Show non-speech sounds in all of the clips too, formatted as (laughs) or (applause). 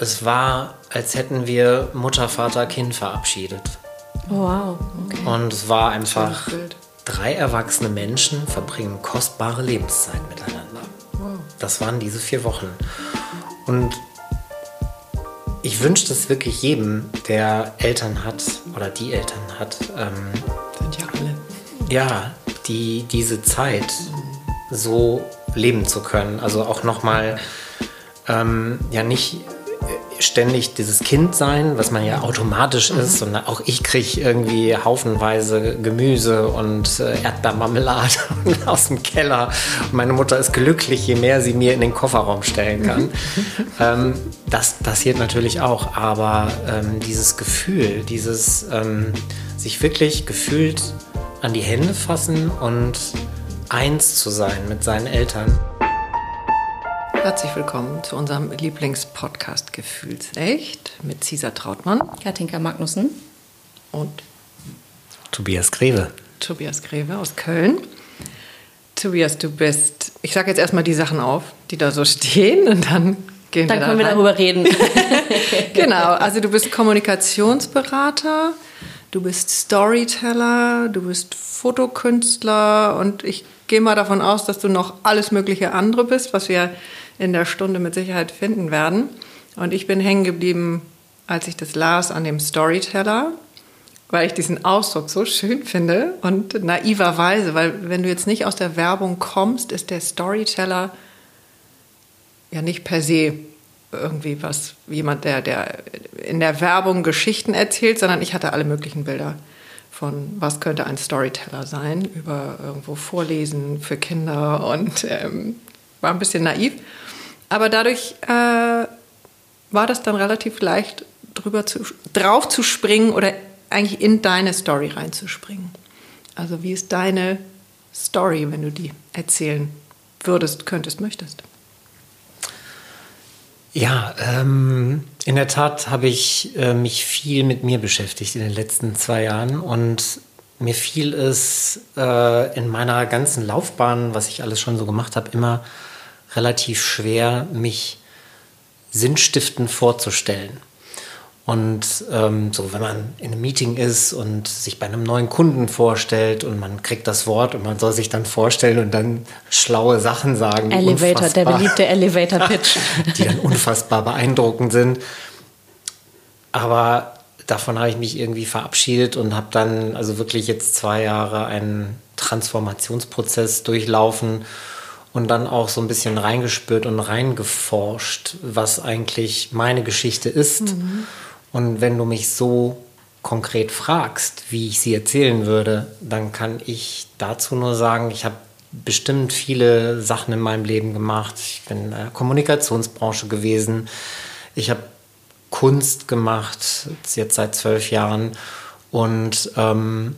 es war, als hätten wir Mutter, Vater, Kind verabschiedet. Oh, wow. Okay. Und es war einfach, drei erwachsene Menschen verbringen kostbare Lebenszeit miteinander. Das waren diese vier Wochen. Und ich wünsche das wirklich jedem, der Eltern hat oder die Eltern hat. Ähm, Sind ja alle. Ja, die diese Zeit so leben zu können. Also auch nochmal, ähm, ja nicht ständig dieses Kind sein, was man ja automatisch ist, sondern auch ich kriege irgendwie haufenweise Gemüse und äh, Erdbeermarmelade (laughs) aus dem Keller. Und meine Mutter ist glücklich, je mehr sie mir in den Kofferraum stellen kann. (laughs) Ähm, das passiert natürlich auch, aber ähm, dieses Gefühl, dieses ähm, sich wirklich gefühlt an die Hände fassen und eins zu sein mit seinen Eltern. Herzlich willkommen zu unserem Lieblingspodcast Gefühlsecht mit Cesar Trautmann, Katinka Magnussen und Tobias Greve. Tobias Greve aus Köln. Tobias, du bist, ich sage jetzt erstmal die Sachen auf, die da so (laughs) stehen und dann gehen dann wir Dann können wir darüber reden. (laughs) genau, also du bist Kommunikationsberater, du bist Storyteller, du bist Fotokünstler und ich gehe mal davon aus, dass du noch alles mögliche andere bist, was wir in der Stunde mit Sicherheit finden werden. Und ich bin hängen geblieben, als ich das las, an dem Storyteller, weil ich diesen Ausdruck so schön finde und naiverweise, weil wenn du jetzt nicht aus der Werbung kommst, ist der Storyteller ja nicht per se irgendwie was, jemand, der, der in der Werbung Geschichten erzählt, sondern ich hatte alle möglichen Bilder von, was könnte ein Storyteller sein, über irgendwo Vorlesen für Kinder und ähm, war ein bisschen naiv. Aber dadurch äh, war das dann relativ leicht, drüber zu, drauf zu springen oder eigentlich in deine Story reinzuspringen. Also wie ist deine Story, wenn du die erzählen würdest, könntest, möchtest? Ja, ähm, in der Tat habe ich äh, mich viel mit mir beschäftigt in den letzten zwei Jahren und mir fiel es äh, in meiner ganzen Laufbahn, was ich alles schon so gemacht habe, immer relativ schwer, mich sinnstiftend vorzustellen. Und ähm, so, wenn man in einem Meeting ist und sich bei einem neuen Kunden vorstellt und man kriegt das Wort und man soll sich dann vorstellen und dann schlaue Sachen sagen. Elevator, der beliebte Elevator (laughs) Pitch. die dann unfassbar beeindruckend sind. Aber davon habe ich mich irgendwie verabschiedet und habe dann also wirklich jetzt zwei Jahre einen Transformationsprozess durchlaufen und dann auch so ein bisschen reingespürt und reingeforscht, was eigentlich meine Geschichte ist. Mhm. Und wenn du mich so konkret fragst, wie ich sie erzählen würde, dann kann ich dazu nur sagen, ich habe bestimmt viele Sachen in meinem Leben gemacht. Ich bin in der Kommunikationsbranche gewesen. Ich habe Kunst gemacht, jetzt seit zwölf Jahren. Und ähm,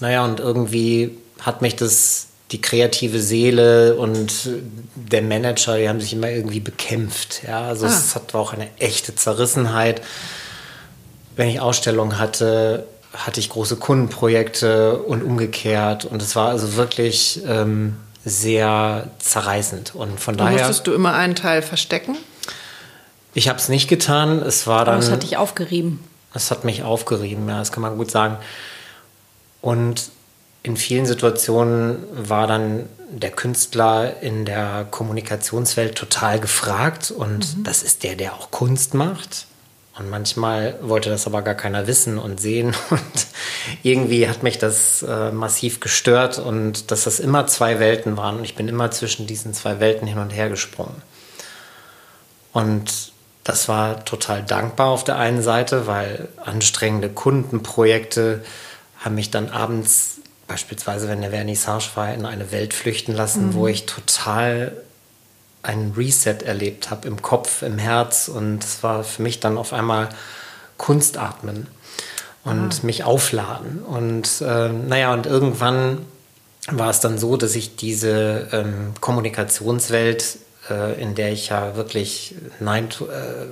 naja, und irgendwie hat mich das die kreative Seele und der Manager, die haben sich immer irgendwie bekämpft. Ja, also ah. es hat auch eine echte Zerrissenheit. Wenn ich Ausstellungen hatte, hatte ich große Kundenprojekte und umgekehrt. Und es war also wirklich ähm, sehr zerreißend. Und von daher. Musstest du immer einen Teil verstecken? Ich habe es nicht getan. Es war dann. Aber es hat dich aufgerieben. Es hat mich aufgerieben, ja, das kann man gut sagen. Und in vielen Situationen war dann der Künstler in der Kommunikationswelt total gefragt und mhm. das ist der, der auch Kunst macht. Und manchmal wollte das aber gar keiner wissen und sehen. (laughs) Und irgendwie hat mich das äh, massiv gestört und dass das immer zwei Welten waren. Und ich bin immer zwischen diesen zwei Welten hin und her gesprungen. Und das war total dankbar auf der einen Seite, weil anstrengende Kundenprojekte haben mich dann abends beispielsweise, wenn der Vernissage war, in eine Welt flüchten lassen, mhm. wo ich total einen Reset erlebt habe im Kopf, im Herz und es war für mich dann auf einmal Kunstatmen und ah. mich aufladen und äh, naja und irgendwann war es dann so, dass ich diese ähm, Kommunikationswelt, äh, in der ich ja wirklich 9 to, äh,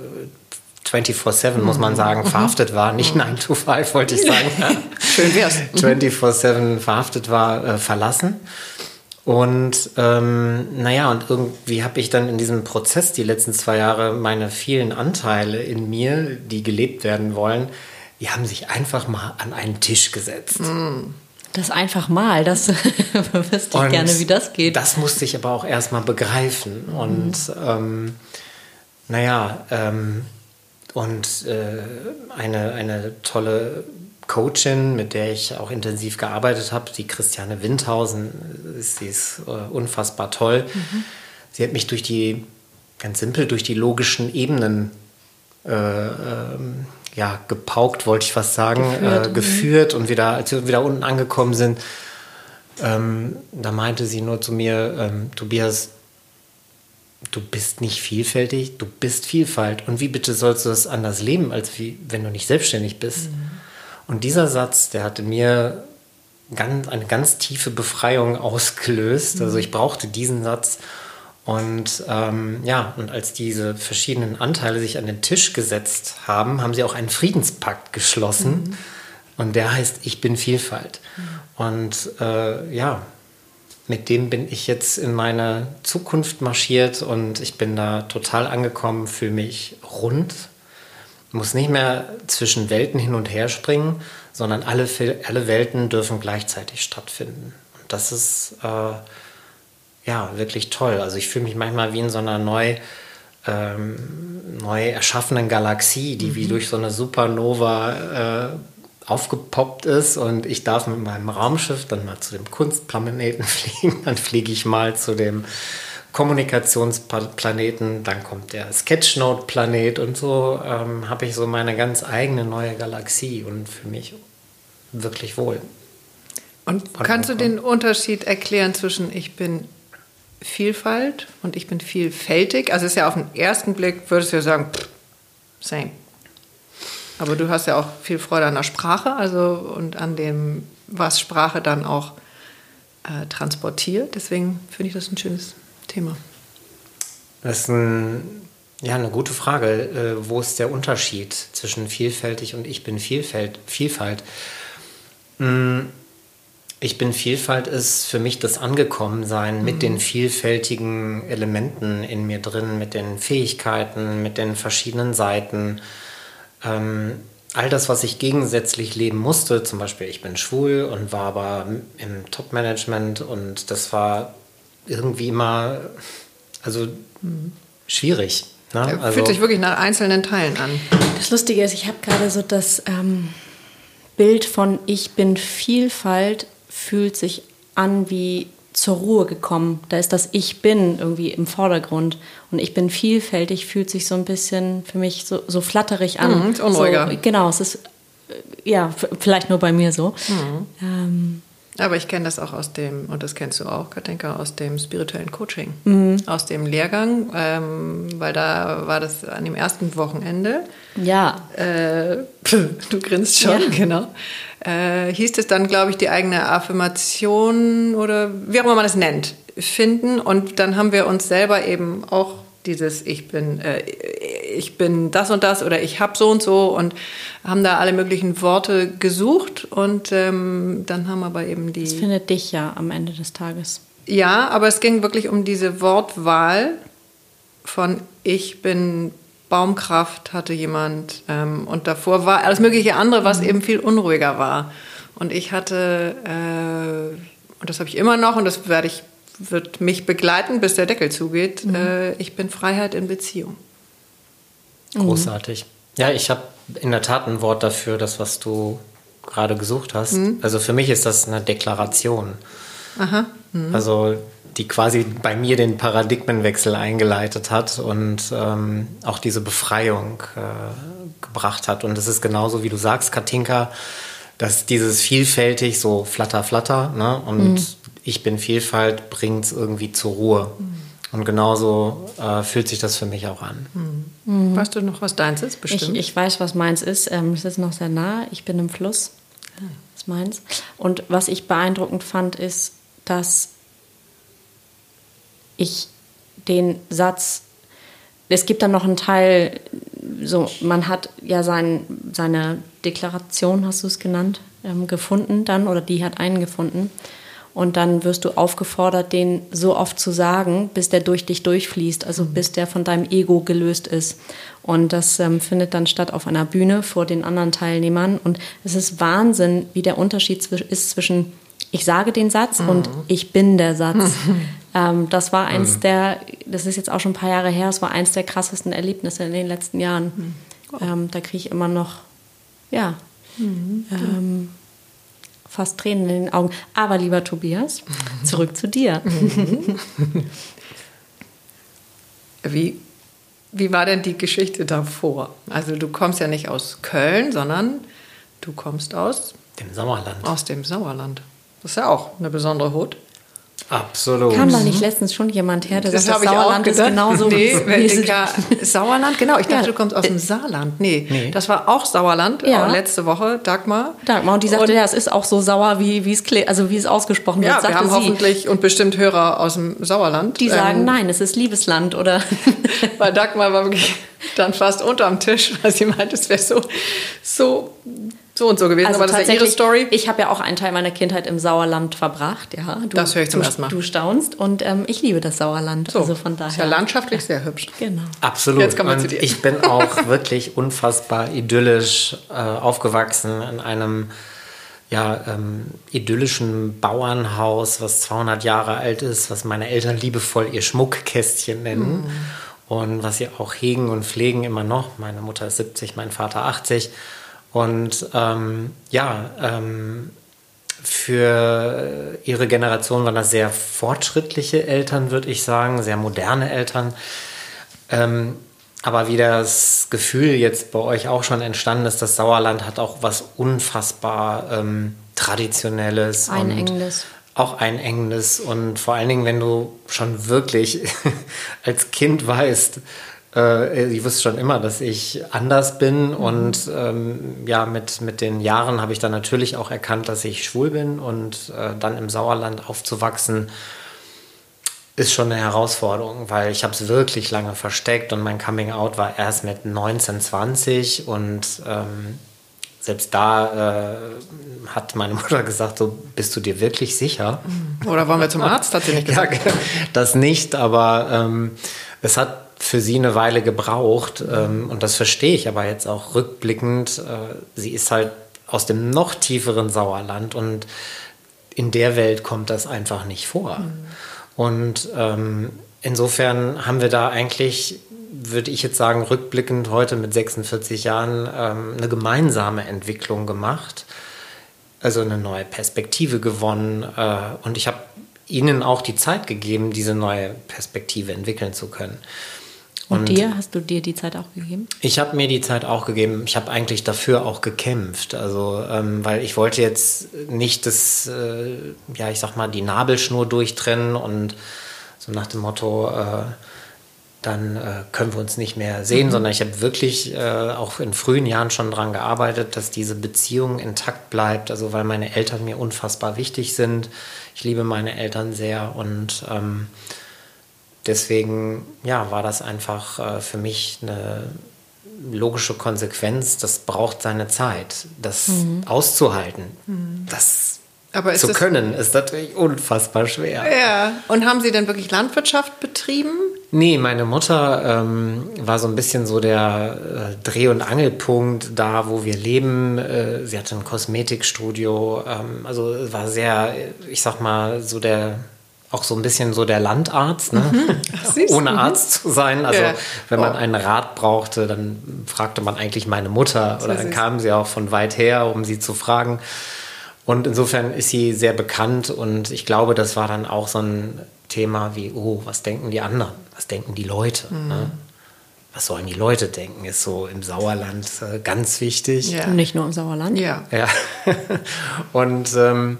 24-7, muss man sagen, mhm. verhaftet war. Nicht 9 to 5, wollte ich sagen. (laughs) Schön wär's. (laughs) 24-7 verhaftet war, äh, verlassen. Und ähm, naja, und irgendwie habe ich dann in diesem Prozess die letzten zwei Jahre meine vielen Anteile in mir, die gelebt werden wollen, die haben sich einfach mal an einen Tisch gesetzt. Mm. Das einfach mal, das (laughs) wüsste ich gerne, wie das geht. Das musste ich aber auch erstmal begreifen. Mhm. Und ähm, naja, ähm, und äh, eine, eine tolle Coachin, mit der ich auch intensiv gearbeitet habe, die Christiane Windhausen, sie ist äh, unfassbar toll. Mhm. Sie hat mich durch die, ganz simpel, durch die logischen Ebenen äh, ähm, ja, gepaukt, wollte ich fast sagen, geführt, äh, geführt und wieder, als wir wieder unten angekommen sind, ähm, da meinte sie nur zu mir, ähm, Tobias, du bist nicht vielfältig, du bist Vielfalt. Und wie bitte sollst du das anders leben, als wie, wenn du nicht selbstständig bist? Mhm. Und dieser Satz, der hatte mir ganz, eine ganz tiefe Befreiung ausgelöst. Also ich brauchte diesen Satz. Und ähm, ja, und als diese verschiedenen Anteile sich an den Tisch gesetzt haben, haben sie auch einen Friedenspakt geschlossen. Mhm. Und der heißt, ich bin Vielfalt. Mhm. Und äh, ja, mit dem bin ich jetzt in meine Zukunft marschiert und ich bin da total angekommen, fühle mich rund, muss nicht mehr zwischen Welten hin und her springen, sondern alle, alle Welten dürfen gleichzeitig stattfinden. Und das ist äh, ja wirklich toll. Also ich fühle mich manchmal wie in so einer neu, ähm, neu erschaffenen Galaxie, die mhm. wie durch so eine Supernova äh, aufgepoppt ist und ich darf mit meinem Raumschiff dann mal zu dem Kunstplaneten (laughs) fliegen, dann fliege ich mal zu dem Kommunikationsplaneten, dann kommt der Sketchnote-Planet und so ähm, habe ich so meine ganz eigene neue Galaxie und für mich wirklich wohl. Und kannst du den Unterschied erklären zwischen ich bin Vielfalt und ich bin vielfältig? Also ist ja auf den ersten Blick, würdest du ja sagen, pff, same. Aber du hast ja auch viel Freude an der Sprache, also und an dem, was Sprache dann auch äh, transportiert. Deswegen finde ich das ein schönes Thema? Das ist ein, ja, eine gute Frage. Äh, wo ist der Unterschied zwischen vielfältig und ich bin Vielfalt? Vielfalt? Hm, ich bin Vielfalt ist für mich das Angekommensein mhm. mit den vielfältigen Elementen in mir drin, mit den Fähigkeiten, mit den verschiedenen Seiten. Ähm, all das, was ich gegensätzlich leben musste, zum Beispiel ich bin schwul und war aber im Top-Management und das war irgendwie immer, also schwierig. Ne? Also, fühlt sich wirklich nach einzelnen Teilen an. Das Lustige ist, ich habe gerade so das ähm, Bild von Ich bin Vielfalt fühlt sich an wie zur Ruhe gekommen. Da ist das Ich bin irgendwie im Vordergrund. Und ich bin vielfältig fühlt sich so ein bisschen für mich so, so flatterig an. Mhm, unruhiger. So, genau, es ist äh, ja vielleicht nur bei mir so. Mhm. Ähm, aber ich kenne das auch aus dem, und das kennst du auch, Katinka, aus dem spirituellen Coaching, mhm. aus dem Lehrgang, ähm, weil da war das an dem ersten Wochenende. Ja. Äh, (laughs) du grinst schon, ja. genau. Äh, hieß es dann, glaube ich, die eigene Affirmation oder wie auch immer man es nennt, finden. Und dann haben wir uns selber eben auch dieses Ich bin, äh, ich bin das und das oder ich habe so und so und haben da alle möglichen Worte gesucht und ähm, dann haben wir aber eben die. Das findet dich ja am Ende des Tages. Ja, aber es ging wirklich um diese Wortwahl von Ich bin Baumkraft hatte jemand ähm, und davor war alles mögliche andere, was mhm. eben viel unruhiger war. Und ich hatte, äh, und das habe ich immer noch und das werde ich wird mich begleiten, bis der Deckel zugeht. Mhm. Äh, ich bin Freiheit in Beziehung. Großartig. Ja, ich habe in der Tat ein Wort dafür, das, was du gerade gesucht hast. Mhm. Also für mich ist das eine Deklaration. Aha. Mhm. Also die quasi bei mir den Paradigmenwechsel eingeleitet hat und ähm, auch diese Befreiung äh, gebracht hat. Und es ist genauso, wie du sagst, Katinka, dass dieses vielfältig so flatter, flatter ne? und mhm ich bin Vielfalt bringt es irgendwie zur Ruhe. Mhm. Und genauso äh, fühlt sich das für mich auch an. Mhm. Weißt du noch, was deins ist? Bestimmt. Ich, ich weiß, was meins ist. Ähm, es ist noch sehr nah. Ich bin im Fluss. Das ist meins. Und was ich beeindruckend fand, ist, dass ich den Satz, es gibt dann noch einen Teil, so, man hat ja sein, seine Deklaration, hast du es genannt, ähm, gefunden dann, oder die hat einen gefunden. Und dann wirst du aufgefordert, den so oft zu sagen, bis der durch dich durchfließt, also bis der von deinem Ego gelöst ist. Und das ähm, findet dann statt auf einer Bühne vor den anderen Teilnehmern. Und es ist Wahnsinn, wie der Unterschied ist zwischen ich sage den Satz mhm. und ich bin der Satz. (laughs) ähm, das war eins mhm. der, das ist jetzt auch schon ein paar Jahre her, es war eins der krassesten Erlebnisse in den letzten Jahren. Mhm. Ähm, da kriege ich immer noch, ja, mhm. ähm, fast Tränen in den Augen. Aber lieber Tobias, (laughs) zurück zu dir. Wie, wie war denn die Geschichte davor? Also du kommst ja nicht aus Köln, sondern du kommst aus dem Sauerland. Aus dem Sauerland. Das ist ja auch eine besondere Hut. Absolut. Kam da nicht letztens schon jemand her, der das sagt, das Sauerland ist genauso nee, (laughs) wie (laughs) Sauerland? Genau, ich dachte, ja. du kommst aus dem Saarland. Nee, nee. das war auch Sauerland, ja. letzte Woche, Dagmar. Dagmar, und die sagte, und, ja, es ist auch so sauer, wie, es, also wie es ausgesprochen wird. Ja, wir haben sie. hoffentlich und bestimmt Hörer aus dem Sauerland. Die sagen, ähm, nein, es ist Liebesland, oder? (laughs) Weil Dagmar war wirklich dann fast unterm Tisch, weil sie meinte, es wäre so, so so und so gewesen, also aber das ist ja Ihre Story. Ich habe ja auch einen Teil meiner Kindheit im Sauerland verbracht. Ja, du, das höre ich zum du, ersten Mal. Du staunst und ähm, ich liebe das Sauerland. So, also von daher. Ist ja landschaftlich sehr hübsch. Genau. Absolut. Jetzt kommen wir zu dir. ich bin auch (laughs) wirklich unfassbar idyllisch äh, aufgewachsen in einem ja, ähm, idyllischen Bauernhaus, was 200 Jahre alt ist, was meine Eltern liebevoll ihr Schmuckkästchen nennen. Mhm. Und was sie auch hegen und pflegen immer noch. Meine Mutter ist 70, mein Vater 80. Und ähm, ja, ähm, für ihre Generation waren das sehr fortschrittliche Eltern, würde ich sagen, sehr moderne Eltern. Ähm, aber wie das Gefühl jetzt bei euch auch schon entstanden ist, das Sauerland hat auch was unfassbar ähm, Traditionelles. Einengendes. auch einengendes. Und vor allen Dingen, wenn du schon wirklich (laughs) als Kind weißt, äh, ich wusste schon immer, dass ich anders bin mhm. und ähm, ja, mit, mit den Jahren habe ich dann natürlich auch erkannt, dass ich schwul bin und äh, dann im Sauerland aufzuwachsen ist schon eine Herausforderung, weil ich habe es wirklich lange versteckt und mein Coming Out war erst mit 19, 20 und ähm, selbst da äh, hat meine Mutter gesagt, so bist du dir wirklich sicher? Oder wollen wir zum Arzt, hat sie nicht (laughs) gesagt. ja, das nicht, aber ähm, es hat für sie eine Weile gebraucht. Ähm, und das verstehe ich aber jetzt auch rückblickend. Äh, sie ist halt aus dem noch tieferen Sauerland und in der Welt kommt das einfach nicht vor. Mhm. Und ähm, insofern haben wir da eigentlich, würde ich jetzt sagen, rückblickend heute mit 46 Jahren ähm, eine gemeinsame Entwicklung gemacht. Also eine neue Perspektive gewonnen. Äh, und ich habe ihnen auch die Zeit gegeben, diese neue Perspektive entwickeln zu können. Und, und dir, hast du dir die Zeit auch gegeben? Ich habe mir die Zeit auch gegeben. Ich habe eigentlich dafür auch gekämpft. Also, ähm, weil ich wollte jetzt nicht das, äh, ja, ich sag mal, die Nabelschnur durchtrennen und so nach dem Motto, äh, dann äh, können wir uns nicht mehr sehen, mhm. sondern ich habe wirklich äh, auch in frühen Jahren schon daran gearbeitet, dass diese Beziehung intakt bleibt. Also, weil meine Eltern mir unfassbar wichtig sind. Ich liebe meine Eltern sehr und ähm, deswegen ja, war das einfach äh, für mich eine logische Konsequenz. Das braucht seine Zeit, das mhm. auszuhalten. Mhm. Das aber zu können, ist natürlich unfassbar schwer. Ja. Und haben Sie denn wirklich Landwirtschaft betrieben? Nee, meine Mutter ähm, war so ein bisschen so der äh, Dreh- und Angelpunkt da, wo wir leben. Äh, sie hatte ein Kosmetikstudio. Ähm, also war sehr, ich sag mal, so der auch so ein bisschen so der Landarzt, ne? Mhm. Ach, ohne mhm. Arzt zu sein. Also ja. wenn man oh. einen Rat brauchte, dann fragte man eigentlich meine Mutter oder dann kam sie auch von weit her, um sie zu fragen. Und insofern ist sie sehr bekannt und ich glaube, das war dann auch so ein Thema wie, oh, was denken die anderen? Was denken die Leute? Mhm. Ne? Was sollen die Leute denken, ist so im Sauerland äh, ganz wichtig. Ja. Nicht nur im Sauerland. Ja. ja. (laughs) und ähm,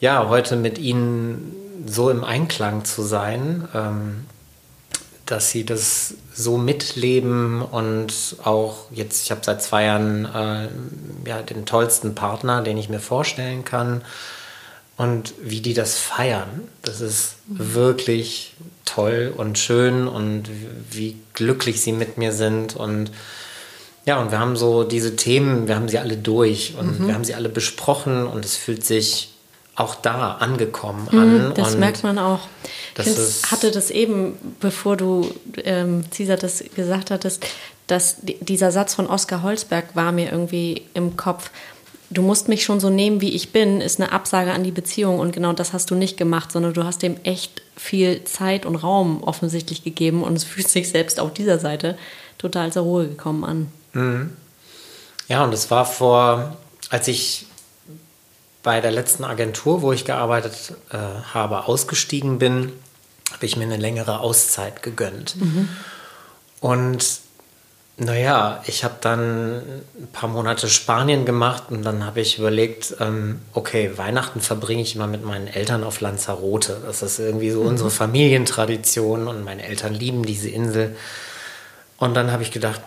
ja, heute mit Ihnen so im Einklang zu sein, ähm, dass sie das so mitleben und auch jetzt, ich habe seit zwei Jahren äh, ja, den tollsten Partner, den ich mir vorstellen kann. Und wie die das feiern, das ist wirklich toll und schön und wie glücklich sie mit mir sind. Und ja, und wir haben so diese Themen, wir haben sie alle durch und mhm. wir haben sie alle besprochen und es fühlt sich auch da angekommen an. Mhm, das merkt man auch. das Ich hatte das eben, bevor du, ähm, Cesar, das gesagt hattest, dass di- dieser Satz von Oskar Holzberg war mir irgendwie im Kopf. Du musst mich schon so nehmen, wie ich bin, ist eine Absage an die Beziehung. Und genau das hast du nicht gemacht, sondern du hast dem echt viel Zeit und Raum offensichtlich gegeben. Und es fühlt sich selbst auf dieser Seite total zur Ruhe gekommen an. Ja, und es war vor, als ich bei der letzten Agentur, wo ich gearbeitet äh, habe, ausgestiegen bin, habe ich mir eine längere Auszeit gegönnt. Und naja, ich habe dann ein paar Monate Spanien gemacht und dann habe ich überlegt, ähm, okay, Weihnachten verbringe ich immer mit meinen Eltern auf Lanzarote. Das ist irgendwie so unsere Familientradition und meine Eltern lieben diese Insel. Und dann habe ich gedacht,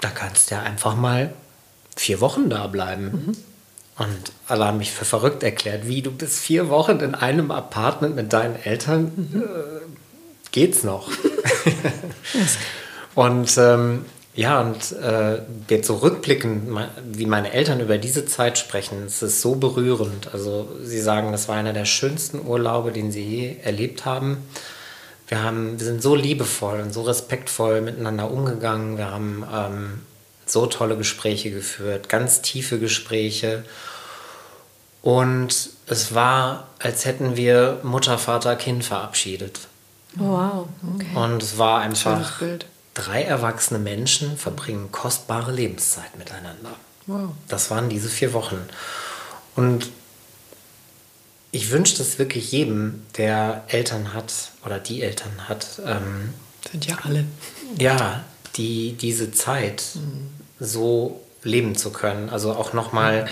da kannst du ja einfach mal vier Wochen da bleiben. Und alle haben mich für verrückt erklärt, wie du bist vier Wochen in einem Apartment mit deinen Eltern, äh, geht's noch. (laughs) und ähm, ja, und äh, jetzt so rückblickend, wie meine Eltern über diese Zeit sprechen, es ist so berührend. Also sie sagen, das war einer der schönsten Urlaube, den sie je erlebt haben. Wir, haben, wir sind so liebevoll und so respektvoll miteinander umgegangen. Wir haben ähm, so tolle Gespräche geführt, ganz tiefe Gespräche. Und es war, als hätten wir Mutter, Vater, Kind verabschiedet. Wow. Okay. Und es war Schönes einfach, Bild. drei erwachsene Menschen verbringen kostbare Lebenszeit miteinander. Wow. Das waren diese vier Wochen. Und ich wünsche das wirklich jedem, der Eltern hat oder die Eltern hat, ähm, Sind ja alle. ja, die diese Zeit so leben zu können. Also auch nochmal,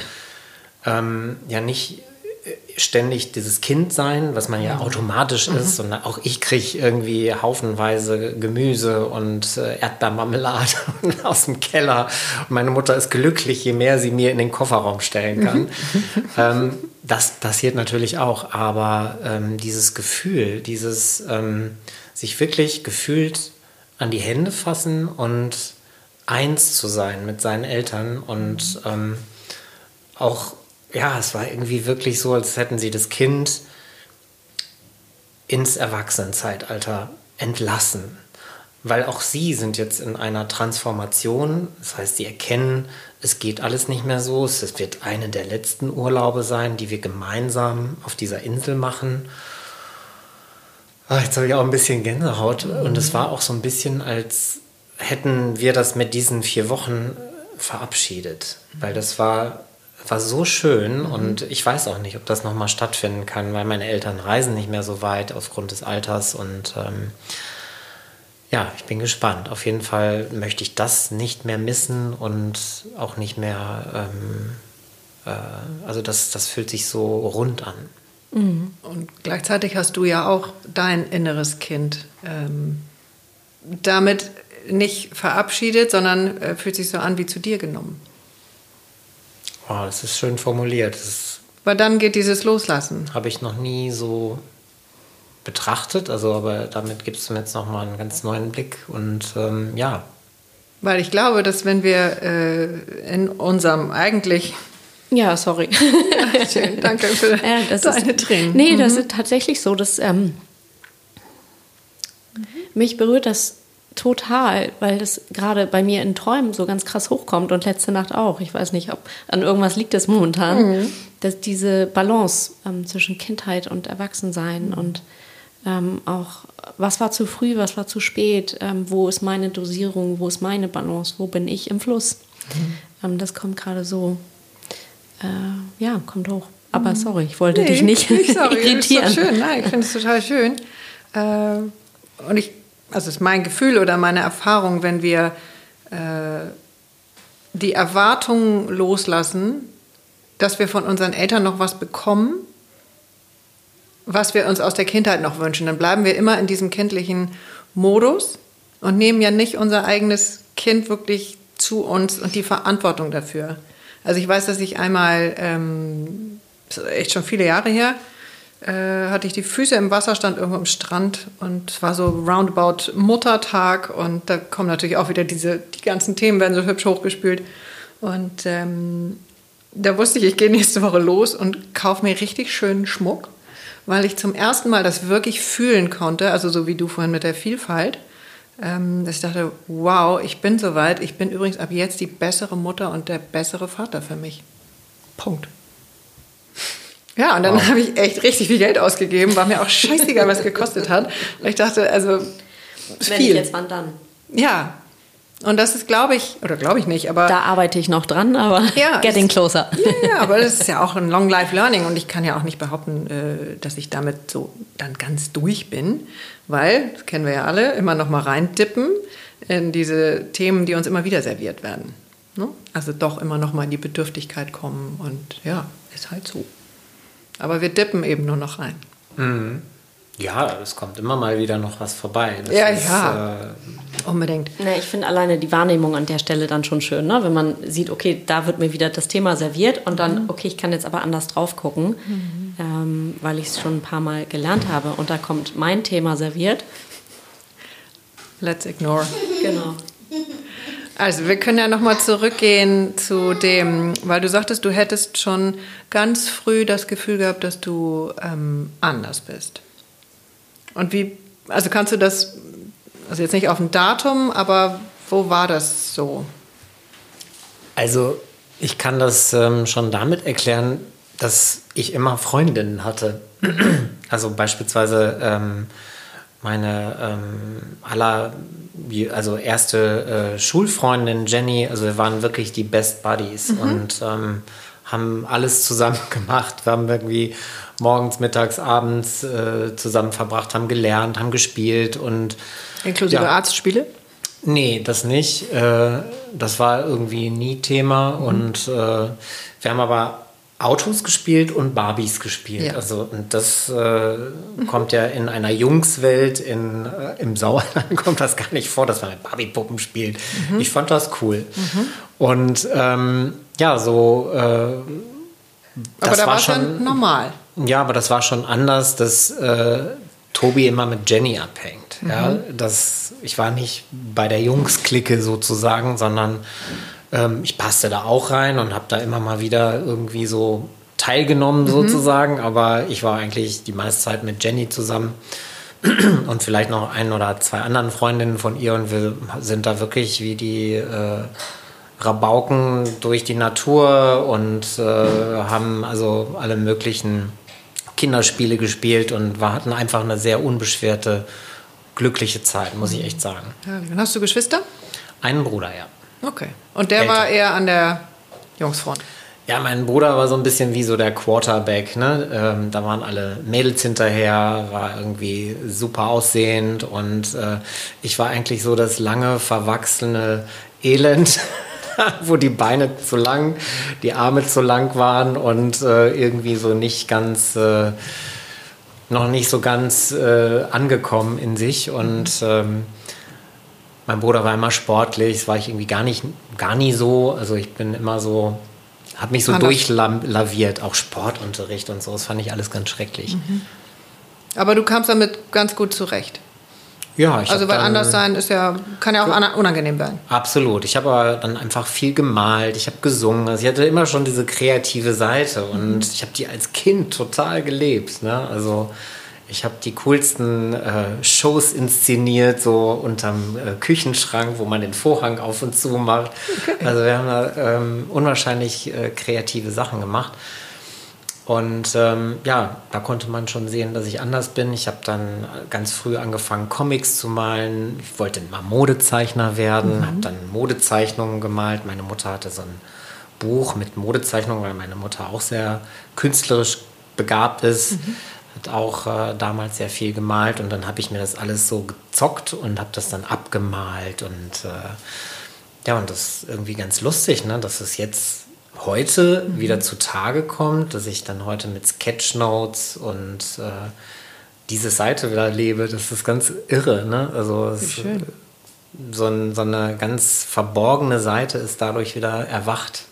ähm, ja nicht äh, ständig dieses Kind sein, was man ja automatisch ist, sondern auch ich kriege irgendwie haufenweise Gemüse und äh, Erdbeermarmelade (laughs) aus dem Keller. Und meine Mutter ist glücklich, je mehr sie mir in den Kofferraum stellen kann. (laughs) ähm, das passiert natürlich auch, aber ähm, dieses Gefühl, dieses ähm, sich wirklich gefühlt an die Hände fassen und eins zu sein mit seinen Eltern und ähm, auch, ja, es war irgendwie wirklich so, als hätten sie das Kind ins Erwachsenenzeitalter entlassen. Weil auch sie sind jetzt in einer Transformation. Das heißt, sie erkennen, es geht alles nicht mehr so. Es wird eine der letzten Urlaube sein, die wir gemeinsam auf dieser Insel machen. Ah, jetzt habe ich auch ein bisschen Gänsehaut. Und es war auch so ein bisschen, als hätten wir das mit diesen vier Wochen verabschiedet. Weil das war, war so schön und ich weiß auch nicht, ob das nochmal stattfinden kann, weil meine Eltern reisen nicht mehr so weit aufgrund des Alters und ähm, ja, ich bin gespannt. Auf jeden Fall möchte ich das nicht mehr missen und auch nicht mehr, ähm, äh, also das, das fühlt sich so rund an. Und gleichzeitig hast du ja auch dein inneres Kind ähm, damit nicht verabschiedet, sondern äh, fühlt sich so an wie zu dir genommen. Oh, das ist schön formuliert. Das Weil dann geht dieses Loslassen. habe ich noch nie so betrachtet, also aber damit gibst du mir jetzt nochmal einen ganz neuen Blick und ähm, ja, Weil ich glaube, dass wenn wir äh, in unserem eigentlich Ja, sorry. Schön, danke für (laughs) Ja, das deine ist, Tränen. Nee, das ist tatsächlich so. Dass, ähm, Mich berührt das total, weil das gerade bei mir in Träumen so ganz krass hochkommt und letzte Nacht auch. Ich weiß nicht, ob an irgendwas liegt es momentan, dass diese Balance ähm, zwischen Kindheit und Erwachsensein und ähm, auch, was war zu früh, was war zu spät, ähm, wo ist meine Dosierung, wo ist meine Balance, wo bin ich im Fluss. Ähm, das kommt gerade so, äh, ja, kommt hoch. Aber sorry, ich wollte dich nicht sorry, (laughs) irritieren. Ist doch schön, nein, ich finde es total schön. Äh, und ich, also es ist mein Gefühl oder meine Erfahrung, wenn wir äh, die Erwartungen loslassen, dass wir von unseren Eltern noch was bekommen, was wir uns aus der Kindheit noch wünschen, dann bleiben wir immer in diesem kindlichen Modus und nehmen ja nicht unser eigenes Kind wirklich zu uns und die Verantwortung dafür. Also ich weiß, dass ich einmal, ähm, echt schon viele Jahre her, äh, hatte ich die Füße im Wasser, stand irgendwo am Strand und es war so roundabout Muttertag und da kommen natürlich auch wieder diese, die ganzen Themen werden so hübsch hochgespült. Und ähm, da wusste ich, ich gehe nächste Woche los und kaufe mir richtig schönen Schmuck, weil ich zum ersten Mal das wirklich fühlen konnte, also so wie du vorhin mit der Vielfalt, ähm, dass ich dachte, wow, ich bin soweit, ich bin übrigens ab jetzt die bessere Mutter und der bessere Vater für mich. Punkt. Ja, und dann wow. habe ich echt richtig viel Geld ausgegeben, war mir auch scheißegal, was es gekostet hat. Weil ich dachte, also, Wenn viel. jetzt, wann dann? Ja, und das ist, glaube ich, oder glaube ich nicht, aber. Da arbeite ich noch dran, aber (laughs) ja, (laughs) getting closer. Ja, ja, aber das (laughs) ist ja auch ein Long Life Learning und ich kann ja auch nicht behaupten, äh, dass ich damit so dann ganz durch bin, weil, das kennen wir ja alle, immer noch mal reintippen in diese Themen, die uns immer wieder serviert werden. Ne? Also doch immer noch mal in die Bedürftigkeit kommen und ja, ist halt so. Aber wir dippen eben nur noch rein. Mhm. Ja, es kommt immer mal wieder noch was vorbei. Das ja, ist, ja. Äh, Unbedingt. Na, ich finde alleine die Wahrnehmung an der Stelle dann schon schön, ne? wenn man sieht, okay, da wird mir wieder das Thema serviert und dann, mhm. okay, ich kann jetzt aber anders drauf gucken, mhm. ähm, weil ich es schon ein paar Mal gelernt habe und da kommt mein Thema serviert. Let's ignore. Genau. Also wir können ja nochmal zurückgehen zu dem, weil du sagtest, du hättest schon ganz früh das Gefühl gehabt, dass du ähm, anders bist. Und wie, also kannst du das, also jetzt nicht auf ein Datum, aber wo war das so? Also ich kann das ähm, schon damit erklären, dass ich immer Freundinnen hatte. (clears throat) also beispielsweise ähm, meine ähm, aller, also erste äh, Schulfreundin Jenny, also wir waren wirklich die Best Buddies mhm. und ähm, haben alles zusammen (laughs) gemacht. Wir haben irgendwie morgens, mittags, abends äh, zusammen verbracht, haben gelernt, haben gespielt und. Inklusive ja, Arztspiele? Nee, das nicht. Äh, das war irgendwie nie Thema. Mhm. Und äh, wir haben aber Autos gespielt und Barbies gespielt. Ja. Also und das äh, kommt ja in einer Jungswelt in, äh, im Sauerland (laughs) kommt das gar nicht vor, dass man mit Barbie-Puppen spielt. Mhm. Ich fand das cool. Mhm. Und ähm, ja, so. Äh, aber da war schon normal. Ja, aber das war schon anders, dass äh, Tobi immer mit Jenny abhängt. Mhm. Ja, das, ich war nicht bei der Jungs-Clique sozusagen, sondern ähm, ich passte da auch rein und habe da immer mal wieder irgendwie so teilgenommen mhm. sozusagen, aber ich war eigentlich die meiste Zeit mit Jenny zusammen und vielleicht noch ein oder zwei anderen Freundinnen von ihr und wir sind da wirklich wie die äh, Rabauken durch die Natur und äh, haben also alle möglichen Kinderspiele gespielt und wir hatten einfach eine sehr unbeschwerte, glückliche Zeit, muss ich echt sagen. Ja, hast du Geschwister? Einen Bruder, ja. Okay. Und der Älter. war eher an der Jungsfront? Ja, mein Bruder war so ein bisschen wie so der Quarterback. Ne? Ähm, da waren alle Mädels hinterher, war irgendwie super aussehend und äh, ich war eigentlich so das lange, verwachsene Elend. (laughs) (laughs) wo die Beine zu lang, die Arme zu lang waren und äh, irgendwie so nicht ganz, äh, noch nicht so ganz äh, angekommen in sich. Und ähm, mein Bruder war immer sportlich, das war ich irgendwie gar nicht, gar nie so. Also ich bin immer so, habe mich so durchlaviert, auch Sportunterricht und so. Das fand ich alles ganz schrecklich. Mhm. Aber du kamst damit ganz gut zurecht. Ja, ich Also weil anders sein ist ja, kann ja auch unangenehm sein. Absolut. Ich habe aber dann einfach viel gemalt, ich habe gesungen. Also ich hatte immer schon diese kreative Seite und mhm. ich habe die als Kind total gelebt. Ne? Also ich habe die coolsten äh, Shows inszeniert, so unterm äh, Küchenschrank, wo man den Vorhang auf und zu macht. Okay. Also wir haben da ähm, unwahrscheinlich äh, kreative Sachen gemacht. Und ähm, ja, da konnte man schon sehen, dass ich anders bin. Ich habe dann ganz früh angefangen, Comics zu malen. Ich wollte mal Modezeichner werden, mhm. habe dann Modezeichnungen gemalt. Meine Mutter hatte so ein Buch mit Modezeichnungen, weil meine Mutter auch sehr künstlerisch begabt ist. Mhm. Hat auch äh, damals sehr viel gemalt und dann habe ich mir das alles so gezockt und habe das dann abgemalt und äh, ja, und das ist irgendwie ganz lustig, ne, dass es jetzt heute mhm. wieder zutage kommt, dass ich dann heute mit Sketchnotes und äh, diese Seite wieder lebe, das ist ganz irre. Ne? Also so, ein, so eine ganz verborgene Seite ist dadurch wieder erwacht.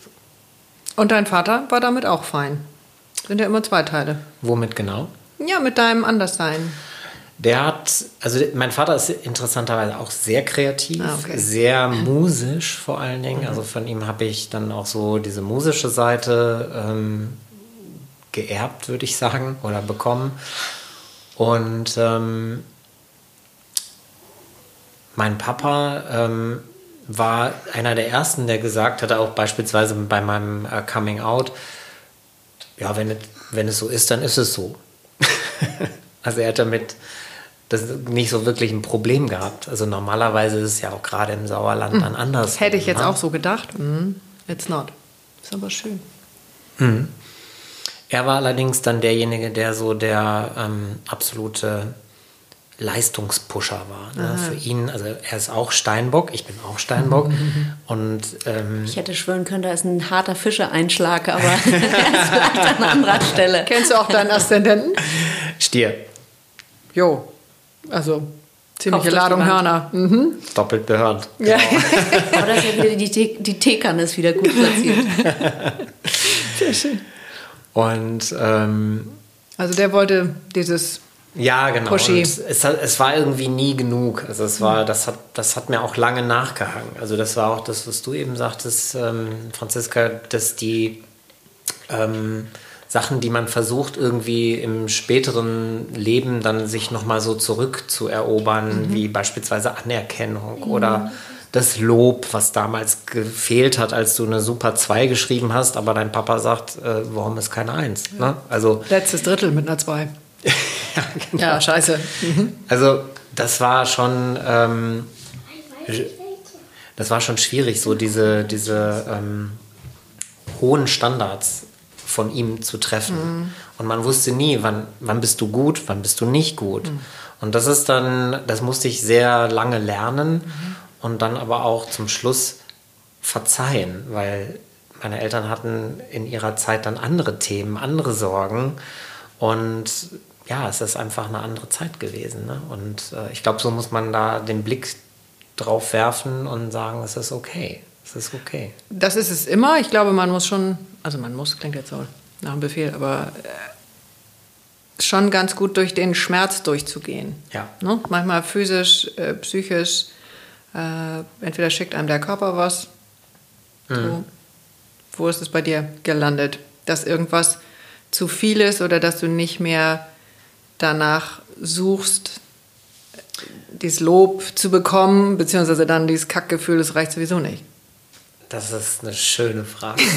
Und dein Vater war damit auch fein? Sind ja immer zwei Teile. Womit genau? Ja, mit deinem Anderssein. Der hat, also mein Vater ist interessanterweise auch sehr kreativ, Ah, okay. sehr musisch vor allen Dingen. Also von ihm habe ich dann auch so diese musische Seite ähm, geerbt, würde ich sagen, oder bekommen. Und ähm, mein Papa ähm, war einer der ersten, der gesagt hatte, auch beispielsweise bei meinem äh, Coming Out, ja, wenn es, wenn es so ist, dann ist es so. (laughs) also er hat damit das nicht so wirklich ein Problem gehabt. Also normalerweise ist es ja auch gerade im Sauerland dann anders. Hm. Hätte ich jetzt ne? auch so gedacht. Mhm. It's not. Ist aber schön. Er war allerdings dann derjenige, der so der ähm, absolute Leistungspusher war. Ne? Für ihn, also er ist auch Steinbock, ich bin auch Steinbock. Und ähm, Ich hätte schwören können, da ist ein harter Fische-Einschlag, aber (laughs) (laughs) er ist vielleicht an anderer Stelle. Kennst du auch deinen Aszendenten? Stier, Jo. Also ziemliche Ladung. Hörner. Mhm. doppelt behört. Ja. (laughs) Aber das ist ja wieder die, die Teekanne ist wieder gut platziert. (laughs) Sehr schön. Und ähm, Also der wollte dieses. Ja, genau. Es, es war irgendwie nie genug. Also es war, das hat, das hat mir auch lange nachgehangen. Also das war auch das, was du eben sagtest, ähm, Franziska, dass die ähm, Sachen, die man versucht irgendwie im späteren Leben dann sich nochmal so zurückzuerobern, wie beispielsweise Anerkennung oder das Lob, was damals gefehlt hat, als du eine Super 2 geschrieben hast, aber dein Papa sagt, äh, warum ist keine 1? Ne? Also Letztes Drittel mit einer 2. (laughs) ja, genau. Ja, scheiße. Also das war schon, ähm, das war schon schwierig, so diese, diese ähm, hohen Standards von ihm zu treffen. Und man wusste nie, wann, wann bist du gut, wann bist du nicht gut. Und das ist dann, das musste ich sehr lange lernen und dann aber auch zum Schluss verzeihen, weil meine Eltern hatten in ihrer Zeit dann andere Themen, andere Sorgen und ja, es ist einfach eine andere Zeit gewesen. Ne? Und äh, ich glaube, so muss man da den Blick drauf werfen und sagen, es ist okay. Es ist okay. Das ist es immer. Ich glaube, man muss schon, also man muss, klingt jetzt so nach einem Befehl, aber äh, schon ganz gut durch den Schmerz durchzugehen. Ja. Ne? Manchmal physisch, äh, psychisch. Äh, entweder schickt einem der Körper was. So. Wo ist es bei dir gelandet? Dass irgendwas zu viel ist oder dass du nicht mehr danach suchst, dieses Lob zu bekommen, beziehungsweise dann dieses Kackgefühl, das reicht sowieso nicht. Das ist eine schöne Frage. (laughs)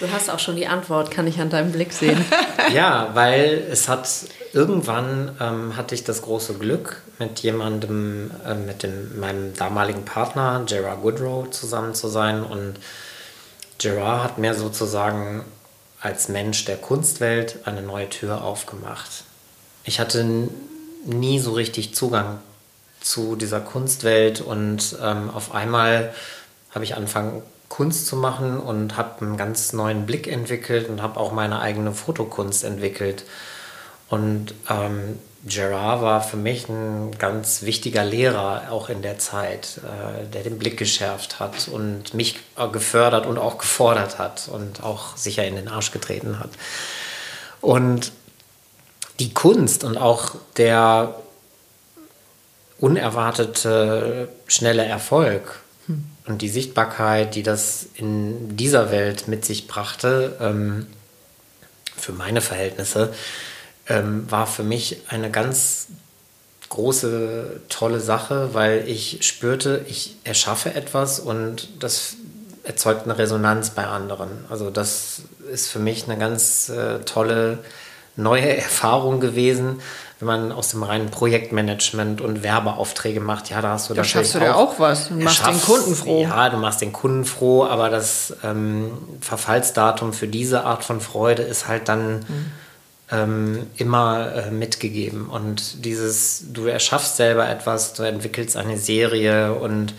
Du hast auch schon die Antwort, kann ich an deinem Blick sehen. (laughs) ja, weil es hat irgendwann ähm, hatte ich das große Glück, mit jemandem, äh, mit dem, meinem damaligen Partner Gerard Goodrow zusammen zu sein. Und Gerard hat mir sozusagen als Mensch der Kunstwelt eine neue Tür aufgemacht. Ich hatte nie so richtig Zugang zu dieser Kunstwelt und ähm, auf einmal habe ich angefangen, Kunst zu machen und habe einen ganz neuen Blick entwickelt und habe auch meine eigene Fotokunst entwickelt. Und ähm, Gerard war für mich ein ganz wichtiger Lehrer auch in der Zeit, äh, der den Blick geschärft hat und mich äh, gefördert und auch gefordert hat und auch sicher in den Arsch getreten hat. Und die Kunst und auch der unerwartete schnelle Erfolg und die Sichtbarkeit, die das in dieser Welt mit sich brachte, ähm, für meine Verhältnisse, ähm, war für mich eine ganz große, tolle Sache, weil ich spürte, ich erschaffe etwas und das erzeugt eine Resonanz bei anderen. Also das ist für mich eine ganz äh, tolle neue (laughs) Erfahrung gewesen, wenn man aus dem reinen Projektmanagement und Werbeaufträge macht. Ja, da hast du Da natürlich schaffst du dir auch was und machst den Kunden froh. Ja, du machst den Kunden froh, aber das ähm, Verfallsdatum für diese Art von Freude ist halt dann Mhm. ähm, immer äh, mitgegeben. Und dieses, du erschaffst selber etwas, du entwickelst eine Serie und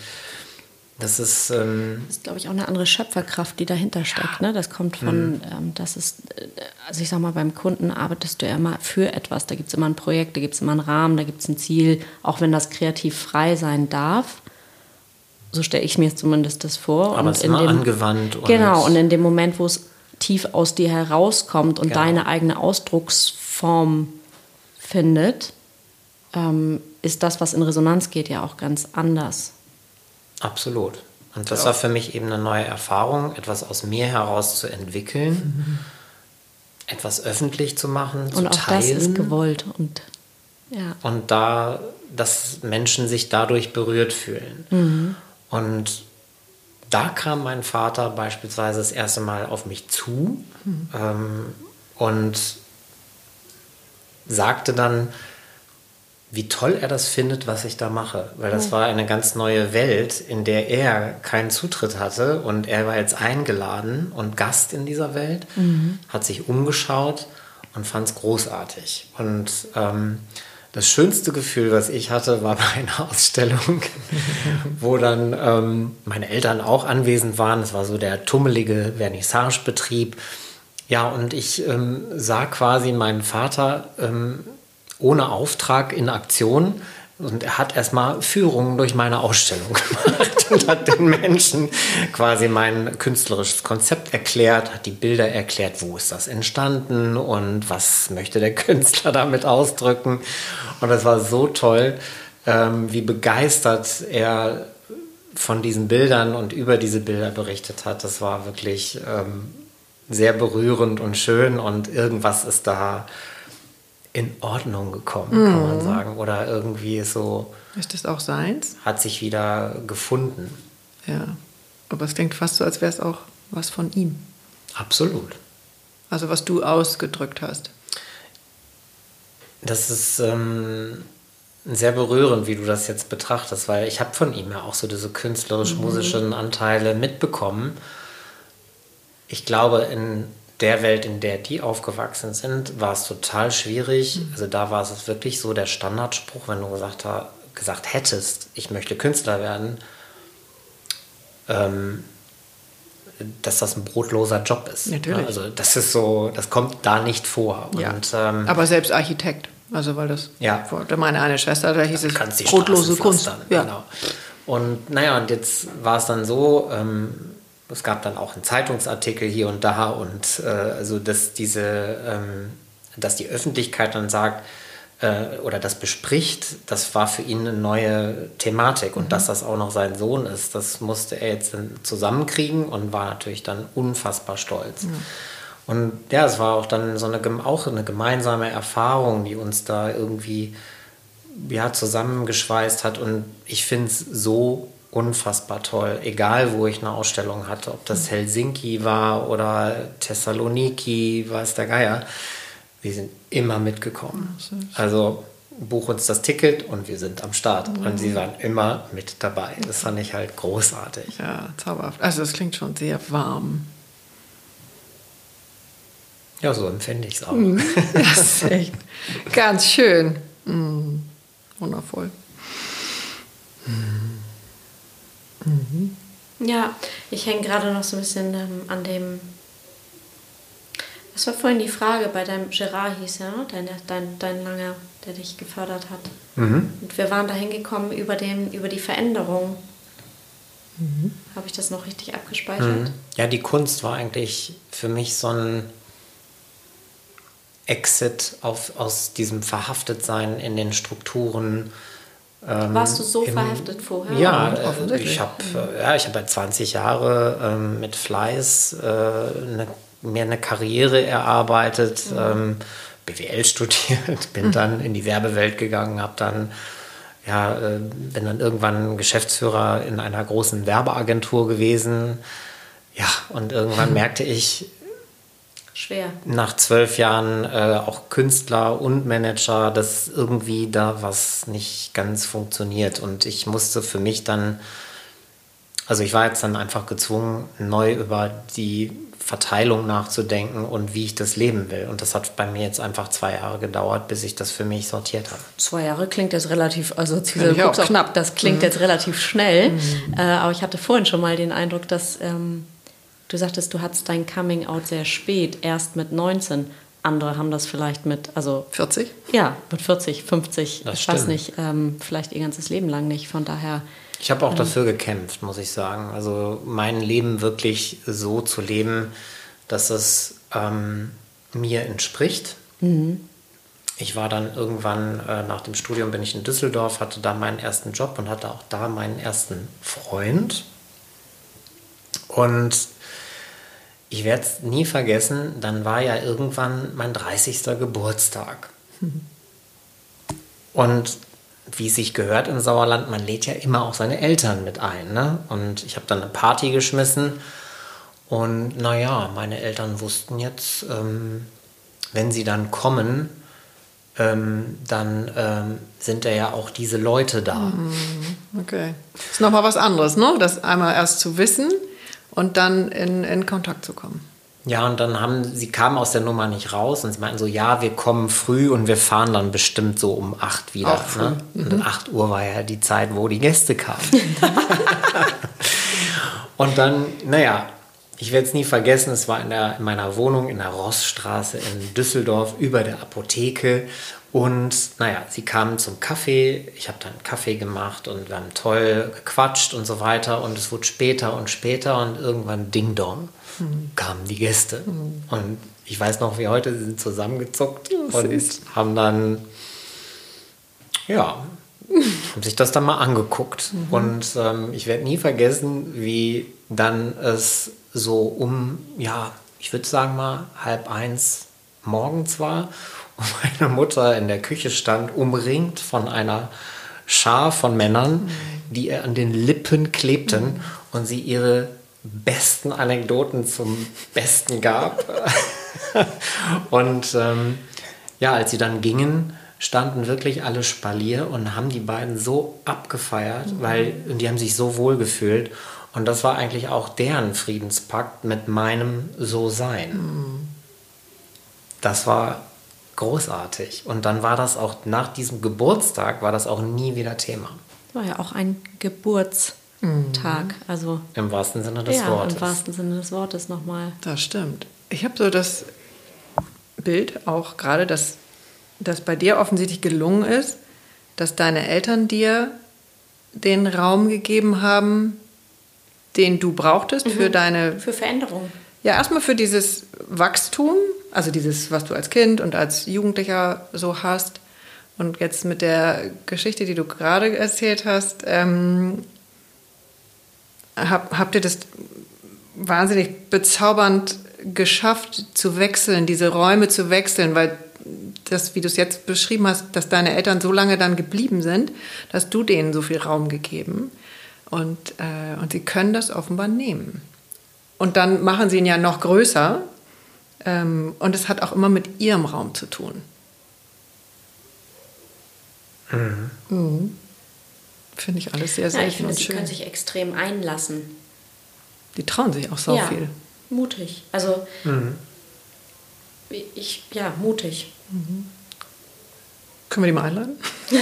das ist, ähm, Das ist, glaube ich, auch eine andere Schöpferkraft, die dahinter steckt. Ne? Das kommt von, ähm, das ist, äh, also ich sag mal, beim Kunden arbeitest du ja immer für etwas. Da gibt es immer ein Projekt, da gibt es immer einen Rahmen, da gibt es ein Ziel, auch wenn das kreativ frei sein darf. So stelle ich mir zumindest das vor. Aber es ist immer dem, angewandt und- genau, und in dem Moment, wo es tief aus dir herauskommt und Genau. deine eigene Ausdrucksform findet, ähm, ist das, was in Resonanz geht, ja auch ganz anders. Absolut. Und das war für mich eben eine neue Erfahrung, etwas aus mir heraus zu entwickeln, mhm. etwas öffentlich zu machen, und zu auch teilen. das ist gewollt und ja. Und da, dass Menschen sich dadurch berührt fühlen. Mhm. Und da kam mein Vater beispielsweise das erste Mal auf mich zu mhm. ähm, und sagte dann, wie toll er das findet, was ich da mache. Weil das war eine ganz neue Welt, in der er keinen Zutritt hatte und er war jetzt eingeladen und Gast in dieser Welt, mhm. hat sich umgeschaut und fand es großartig. Und ähm, das schönste Gefühl, was ich hatte, war (laughs) bei einer Ausstellung, (laughs) wo dann ähm, meine Eltern auch anwesend waren. Es war so der tummelige Vernissagebetrieb. Ja, und ich ähm, sah quasi meinen Vater ähm, ohne Auftrag in Aktion. Und er hat erstmal Führungen durch meine Ausstellung (laughs) gemacht und hat den Menschen quasi mein künstlerisches Konzept erklärt, hat die Bilder erklärt, wo ist das entstanden und was möchte der (laughs) Künstler damit ausdrücken. Und das war so toll, ähm, wie begeistert er von diesen Bildern und über diese Bilder berichtet hat. Das war wirklich ähm, sehr berührend und schön und irgendwas ist da in Ordnung gekommen, mhm. kann man mhm. sagen. Oder irgendwie so. Ist das auch seins? Hat sich wieder gefunden. Ja. Aber es klingt fast so, als wäre es auch was von ihm. Absolut. Also was du ausgedrückt hast. Das ist ähm, sehr berührend, wie du das jetzt betrachtest, weil ich habe von ihm ja auch so diese künstlerisch-musischen mhm. Anteile mitbekommen. Ich glaube, in der Welt, in der die aufgewachsen sind, war es total schwierig. Mhm. Also da war es wirklich so der Standardspruch, wenn du gesagt, gesagt hättest, ich möchte Künstler werden, ähm, dass das ein brotloser Job ist. Natürlich. Also das ist so, das kommt da nicht vor. Ja. Und, ähm, Aber selbst Architekt, also weil das ja. meine eine Schwester, da hieß es brotlose Kunst. Ja. Genau. Und naja, und jetzt war es dann so, ähm, es gab dann auch einen Zeitungsartikel hier und da und äh, also dass diese, ähm, dass die Öffentlichkeit dann sagt äh, oder das bespricht, das war für ihn eine neue Thematik und mhm. dass das auch noch sein Sohn ist, das musste er jetzt dann zusammenkriegen und war natürlich dann unfassbar stolz. Mhm. Und ja, es war auch dann so eine, auch eine gemeinsame Erfahrung, die uns da irgendwie ja, zusammengeschweißt hat und ich finde es so unfassbar toll. Egal, wo ich eine Ausstellung hatte, ob das Helsinki war oder Thessaloniki, weiß der Geier. Wir sind immer mitgekommen. Also buch uns das Ticket und wir sind am Start. Und sie waren immer mit dabei. Das fand ich halt großartig. Ja, zauberhaft. Also das klingt schon sehr warm. Ja, so empfinde ich es auch. Mhm. (laughs) Das ist echt ganz schön. Mhm. Wundervoll. Mhm. Mhm. Ja, ich hänge gerade noch so ein bisschen ähm, an dem. Was war vorhin die Frage bei deinem Gerard hieß ja, dein, dein, dein Langer, der dich gefördert hat. Mhm. Und wir waren da hingekommen über, über die Veränderung. Mhm. Habe ich das noch richtig abgespeichert? Mhm. Ja, die Kunst war eigentlich für mich so ein Exit auf, aus diesem Verhaftetsein in den Strukturen Warst du so im, verhaftet vorher? Ja, äh, ich habe äh, ja, hab halt 20 Jahre ähm, mit Fleiß äh, eine, mir eine Karriere erarbeitet, mhm. ähm, BWL studiert, (laughs) bin mhm. dann in die Werbewelt gegangen, habe dann ja, äh, bin dann irgendwann Geschäftsführer in einer großen Werbeagentur gewesen. Ja, und irgendwann (laughs) merkte ich, schwer. Nach zwölf Jahren äh, auch Künstler und Manager, dass irgendwie da was nicht ganz funktioniert. Und ich musste für mich dann, also ich war jetzt dann einfach gezwungen, neu über die Verteilung nachzudenken und wie ich das leben will. Und das hat bei mir jetzt einfach zwei Jahre gedauert, bis ich das für mich sortiert habe. Zwei Jahre klingt jetzt relativ, also auch knapp, das klingt mhm. jetzt relativ schnell. Mhm. Äh, aber ich hatte vorhin schon mal den Eindruck, dass ähm, Du sagtest, du hattest dein Coming Out sehr spät, erst mit 19. Andere haben das vielleicht mit, also 40? Ja, mit 40, 50, das ich stimmt. weiß nicht, ähm, vielleicht ihr ganzes Leben lang nicht. Von daher. Ich habe auch ähm, dafür gekämpft, muss ich sagen. Also mein Leben wirklich so zu leben, dass es ähm, mir entspricht. Mhm. ich war dann irgendwann äh, nach dem Studium bin ich in Düsseldorf, hatte da meinen ersten Job und hatte auch da meinen ersten Freund. Und ich werde es nie vergessen, dann war ja irgendwann mein 30. Geburtstag. Und wie sich gehört im Sauerland, man lädt ja immer auch seine Eltern mit ein. Ne? Und ich habe dann eine Party geschmissen. Und naja, meine Eltern wussten jetzt, ähm, wenn sie dann kommen, ähm, dann ähm, sind da ja auch diese Leute da. Mhm. Okay. Das ist nochmal was anderes, ne? Das einmal erst zu wissen und dann in, in Kontakt zu kommen. Ja, und dann haben sie kamen aus der Nummer nicht raus und sie meinten so, ja, wir kommen früh und wir fahren dann bestimmt so um acht wieder. Ne? Und um acht Uhr war ja die Zeit, wo die Gäste kamen. (laughs) und dann, naja, ich werde es nie vergessen, es war in, der, in meiner Wohnung in der Rossstraße in Düsseldorf über der Apotheke. Und naja, sie kamen zum Kaffee, ich habe dann Kaffee gemacht und wir haben toll gequatscht und so weiter. Und es wurde später und später und irgendwann Ding Dong mhm. kamen die Gäste. Mhm. Und ich weiß noch wie heute, sie sind zusammengezuckt ja, und süß. haben dann, ja, haben sich das dann mal angeguckt. Mhm. Und ähm, ich werde nie vergessen, wie dann es so um, ja, ich würde sagen mal halb eins morgens war und (laughs) meine Mutter in der Küche stand, umringt von einer Schar von Männern, die ihr an den Lippen klebten mhm. und sie ihre besten Anekdoten zum Besten gab. (laughs) und ähm, ja, als sie dann gingen, standen wirklich alle Spalier und haben die beiden so abgefeiert, mhm. weil die haben sich so wohl gefühlt. Und das war eigentlich auch deren Friedenspakt mit meinem So-Sein. Mhm. Das war großartig. Und dann war das auch nach diesem Geburtstag, war das auch nie wieder Thema. War ja auch ein Geburtstag. Mhm. Also Im wahrsten Sinne des ja, Wortes. Im wahrsten Sinne des Wortes nochmal. Das stimmt. Ich habe so das Bild auch gerade, dass das bei dir offensichtlich gelungen ist, dass deine Eltern dir den Raum gegeben haben, den du brauchtest mhm. für deine. Für Veränderung. Ja, erstmal für dieses Wachstum, also dieses, was du als Kind und als Jugendlicher so hast. Und jetzt mit der Geschichte, die du gerade erzählt hast, ähm, hab, habt ihr das wahnsinnig bezaubernd geschafft zu wechseln, diese Räume zu wechseln, weil das, wie du es jetzt beschrieben hast, dass deine Eltern so lange dann geblieben sind, dass du denen so viel Raum gegeben und, äh, und sie können das offenbar nehmen. Und dann machen sie ihn ja noch größer. Ähm, und es hat auch immer mit ihrem Raum zu tun. Mhm. Mhm. Finde ich alles sehr, sehr ja, ich finde, sie können sich extrem einlassen. Die trauen sich auch so ja, viel. Mutig. Also, mhm. ich, ja, mutig. Mhm. Können wir die mal einladen? (laughs) ich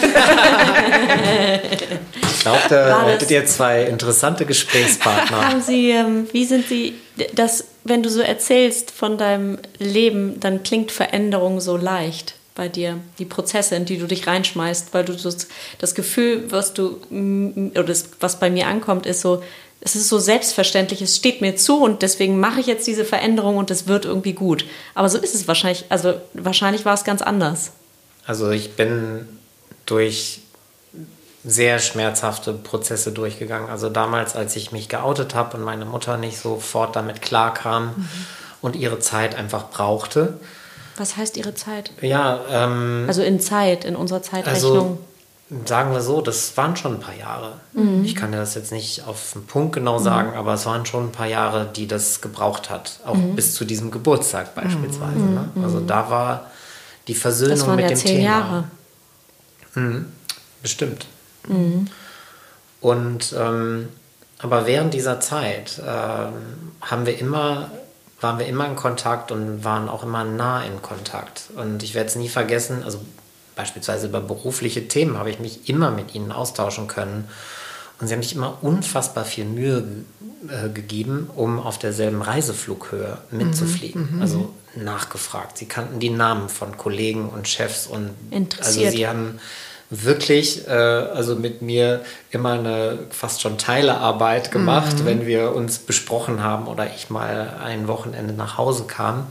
glaube, da hättet ihr zwei interessante Gesprächspartner. Haben Sie, ähm, wie sind Sie, das, wenn du so erzählst von deinem Leben, dann klingt Veränderung so leicht bei dir, die Prozesse, in die du dich reinschmeißt, weil du das, das Gefühl, was du, oder das, was bei mir ankommt, ist so, es ist so selbstverständlich, es steht mir zu und deswegen mache ich jetzt diese Veränderung und es wird irgendwie gut. Aber so ist es wahrscheinlich, also wahrscheinlich war es ganz anders. Also ich bin durch sehr schmerzhafte Prozesse durchgegangen. Also damals, als ich mich geoutet habe und meine Mutter nicht sofort damit klarkam mhm. und ihre Zeit einfach brauchte. Was heißt ihre Zeit? Ja, ähm, also in Zeit, in unserer Zeitrechnung. Also, sagen wir so, das waren schon ein paar Jahre. Mhm. Ich kann dir das jetzt nicht auf den Punkt genau mhm. sagen, aber es waren schon ein paar Jahre, die das gebraucht hat. Auch mhm. bis zu diesem Geburtstag beispielsweise. Mhm. Ne? Also mhm. da war die Versöhnung das waren mit ja dem zehn Thema. Jahre. Mhm, bestimmt. Mhm. Und ähm, aber während dieser Zeit äh, haben wir immer, waren wir immer in Kontakt und waren auch immer nah in Kontakt. Und ich werde es nie vergessen, also beispielsweise über berufliche Themen habe ich mich immer mit ihnen austauschen können. Und sie haben sich immer unfassbar viel Mühe äh, gegeben, um auf derselben Reiseflughöhe mitzufliegen. Mhm, mhm also nachgefragt. Sie kannten die Namen von Kollegen und Chefs und also sie haben wirklich äh, also mit mir immer eine fast schon Teilearbeit gemacht, mhm. wenn wir uns besprochen haben oder ich mal ein Wochenende nach Hause kam.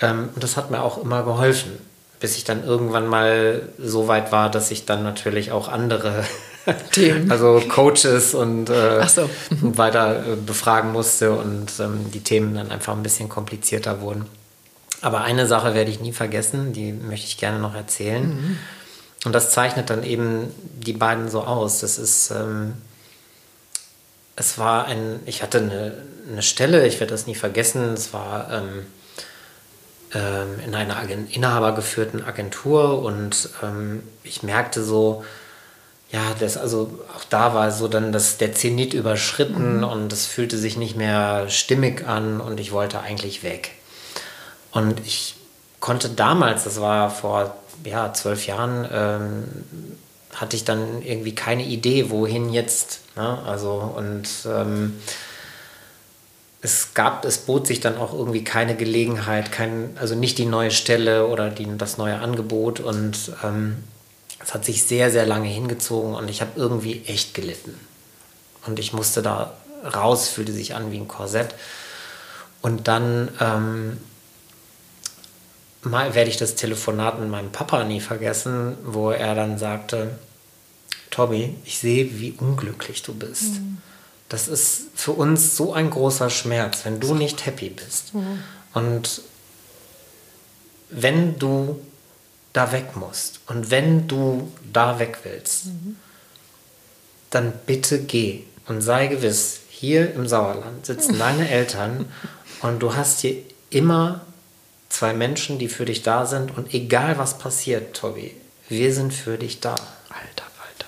Ähm, und das hat mir auch immer geholfen. bis ich dann irgendwann mal so weit war, dass ich dann natürlich auch andere (laughs) Themen. (laughs) also Coaches und, äh, so. und weiter äh, befragen musste und ähm, die Themen dann einfach ein bisschen komplizierter wurden. Aber eine Sache werde ich nie vergessen, die möchte ich gerne noch erzählen. Mhm. Und das zeichnet dann eben die beiden so aus. Das ist, ähm, es war ein, ich hatte eine, eine Stelle, ich werde das nie vergessen, es war ähm, ähm, in einer Agent, inhabergeführten Agentur und ähm, ich merkte so, ja, das, also auch da war so dann das, der Zenit überschritten mhm. und es fühlte sich nicht mehr stimmig an und ich wollte eigentlich weg. Und ich konnte damals, das war vor ja, zwölf Jahren, ähm, hatte ich dann irgendwie keine Idee, wohin jetzt. Ne? Also und ähm, es gab, es bot sich dann auch irgendwie keine Gelegenheit, kein, also nicht die neue Stelle oder die, das neue Angebot und ähm, es hat sich sehr, sehr lange hingezogen und ich habe irgendwie echt gelitten. Und ich musste da raus, fühlte sich an wie ein Korsett. Und dann ähm, mal werde ich das Telefonat mit meinem Papa nie vergessen, wo er dann sagte, Tobi, ich sehe, wie unglücklich du bist. Mhm. Das ist für uns so ein großer Schmerz, wenn du nicht happy bist. Mhm. Und wenn du da weg musst und wenn du da weg willst, mhm. dann bitte geh und sei gewiss, hier im Sauerland sitzen deine Eltern und du hast hier immer zwei Menschen, die für dich da sind und egal was passiert, Tobi, wir sind für dich da. Alter, Alter.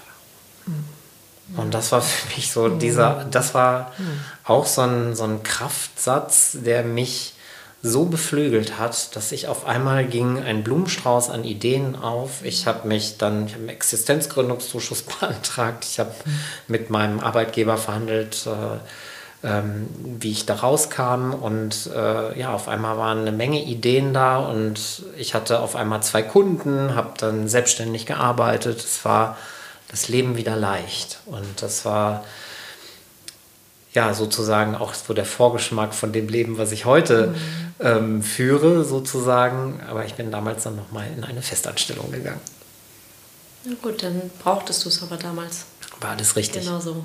Mhm. Und das war für mich so dieser, das war mhm. auch so ein, so ein Kraftsatz, der mich so beflügelt hat, dass ich auf einmal ging ein Blumenstrauß an Ideen auf. Ich habe mich dann, ich habe einen Existenzgründungszuschuss (laughs) beantragt. Ich habe mit meinem Arbeitgeber verhandelt, äh, ähm, wie ich da rauskam. Und äh, ja, auf einmal waren eine Menge Ideen da und ich hatte auf einmal zwei Kunden, habe dann selbstständig gearbeitet. Es war das Leben wieder leicht. Und das war ja sozusagen auch so der Vorgeschmack von dem Leben, was ich heute mhm. ähm, führe, sozusagen. Aber ich bin damals dann nochmal in eine Festanstellung gegangen. Na gut, dann brauchtest du es aber damals. War alles richtig. Genau so.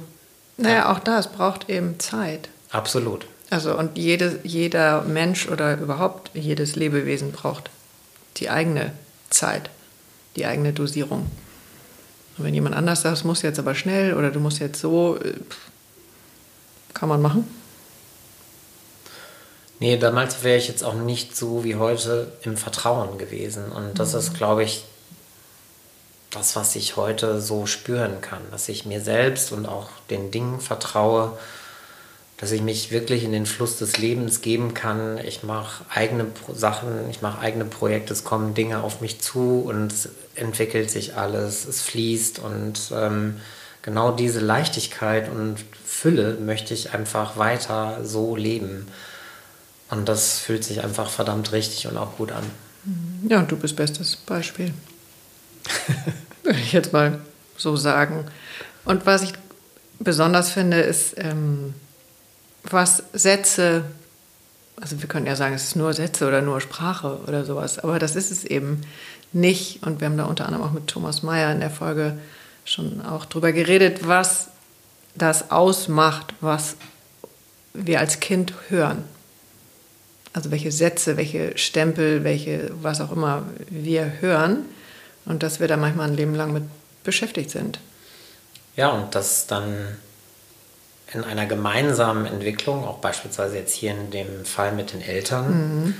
Naja, auch da, es braucht eben Zeit. Absolut. Also und jede, jeder Mensch oder überhaupt jedes Lebewesen braucht die eigene Zeit, die eigene Dosierung. Und wenn jemand anders sagt, es muss jetzt aber schnell oder du musst jetzt so, äh, kann man machen? Nee, damals wäre ich jetzt auch nicht so wie heute im Vertrauen gewesen. Und das mhm. ist, glaube ich, das, was ich heute so spüren kann. Dass ich mir selbst und auch den Dingen vertraue, dass ich mich wirklich in den Fluss des Lebens geben kann. Ich mache eigene Sachen, ich mache eigene Projekte, es kommen Dinge auf mich zu und es entwickelt sich alles, es fließt und ähm, genau diese Leichtigkeit und Fülle möchte ich einfach weiter so leben. Und das fühlt sich einfach verdammt richtig und auch gut an. Mhm. Ja, und du bist bestes Beispiel. (laughs) Würde ich jetzt mal so sagen. Und was ich besonders finde, ist, ähm, was Sätze, also wir können ja sagen, es ist nur Sätze oder nur Sprache oder sowas, aber das ist es eben nicht. Und wir haben da unter anderem auch mit Thomas Mayer in der Folge schon auch drüber geredet, was das ausmacht, was wir als Kind hören. Also welche Sätze, welche Stempel, welche, was auch immer wir hören und dass wir da manchmal ein Leben lang mit beschäftigt sind. Ja, und dass dann in einer gemeinsamen Entwicklung, auch beispielsweise jetzt hier in dem Fall mit den Eltern, mhm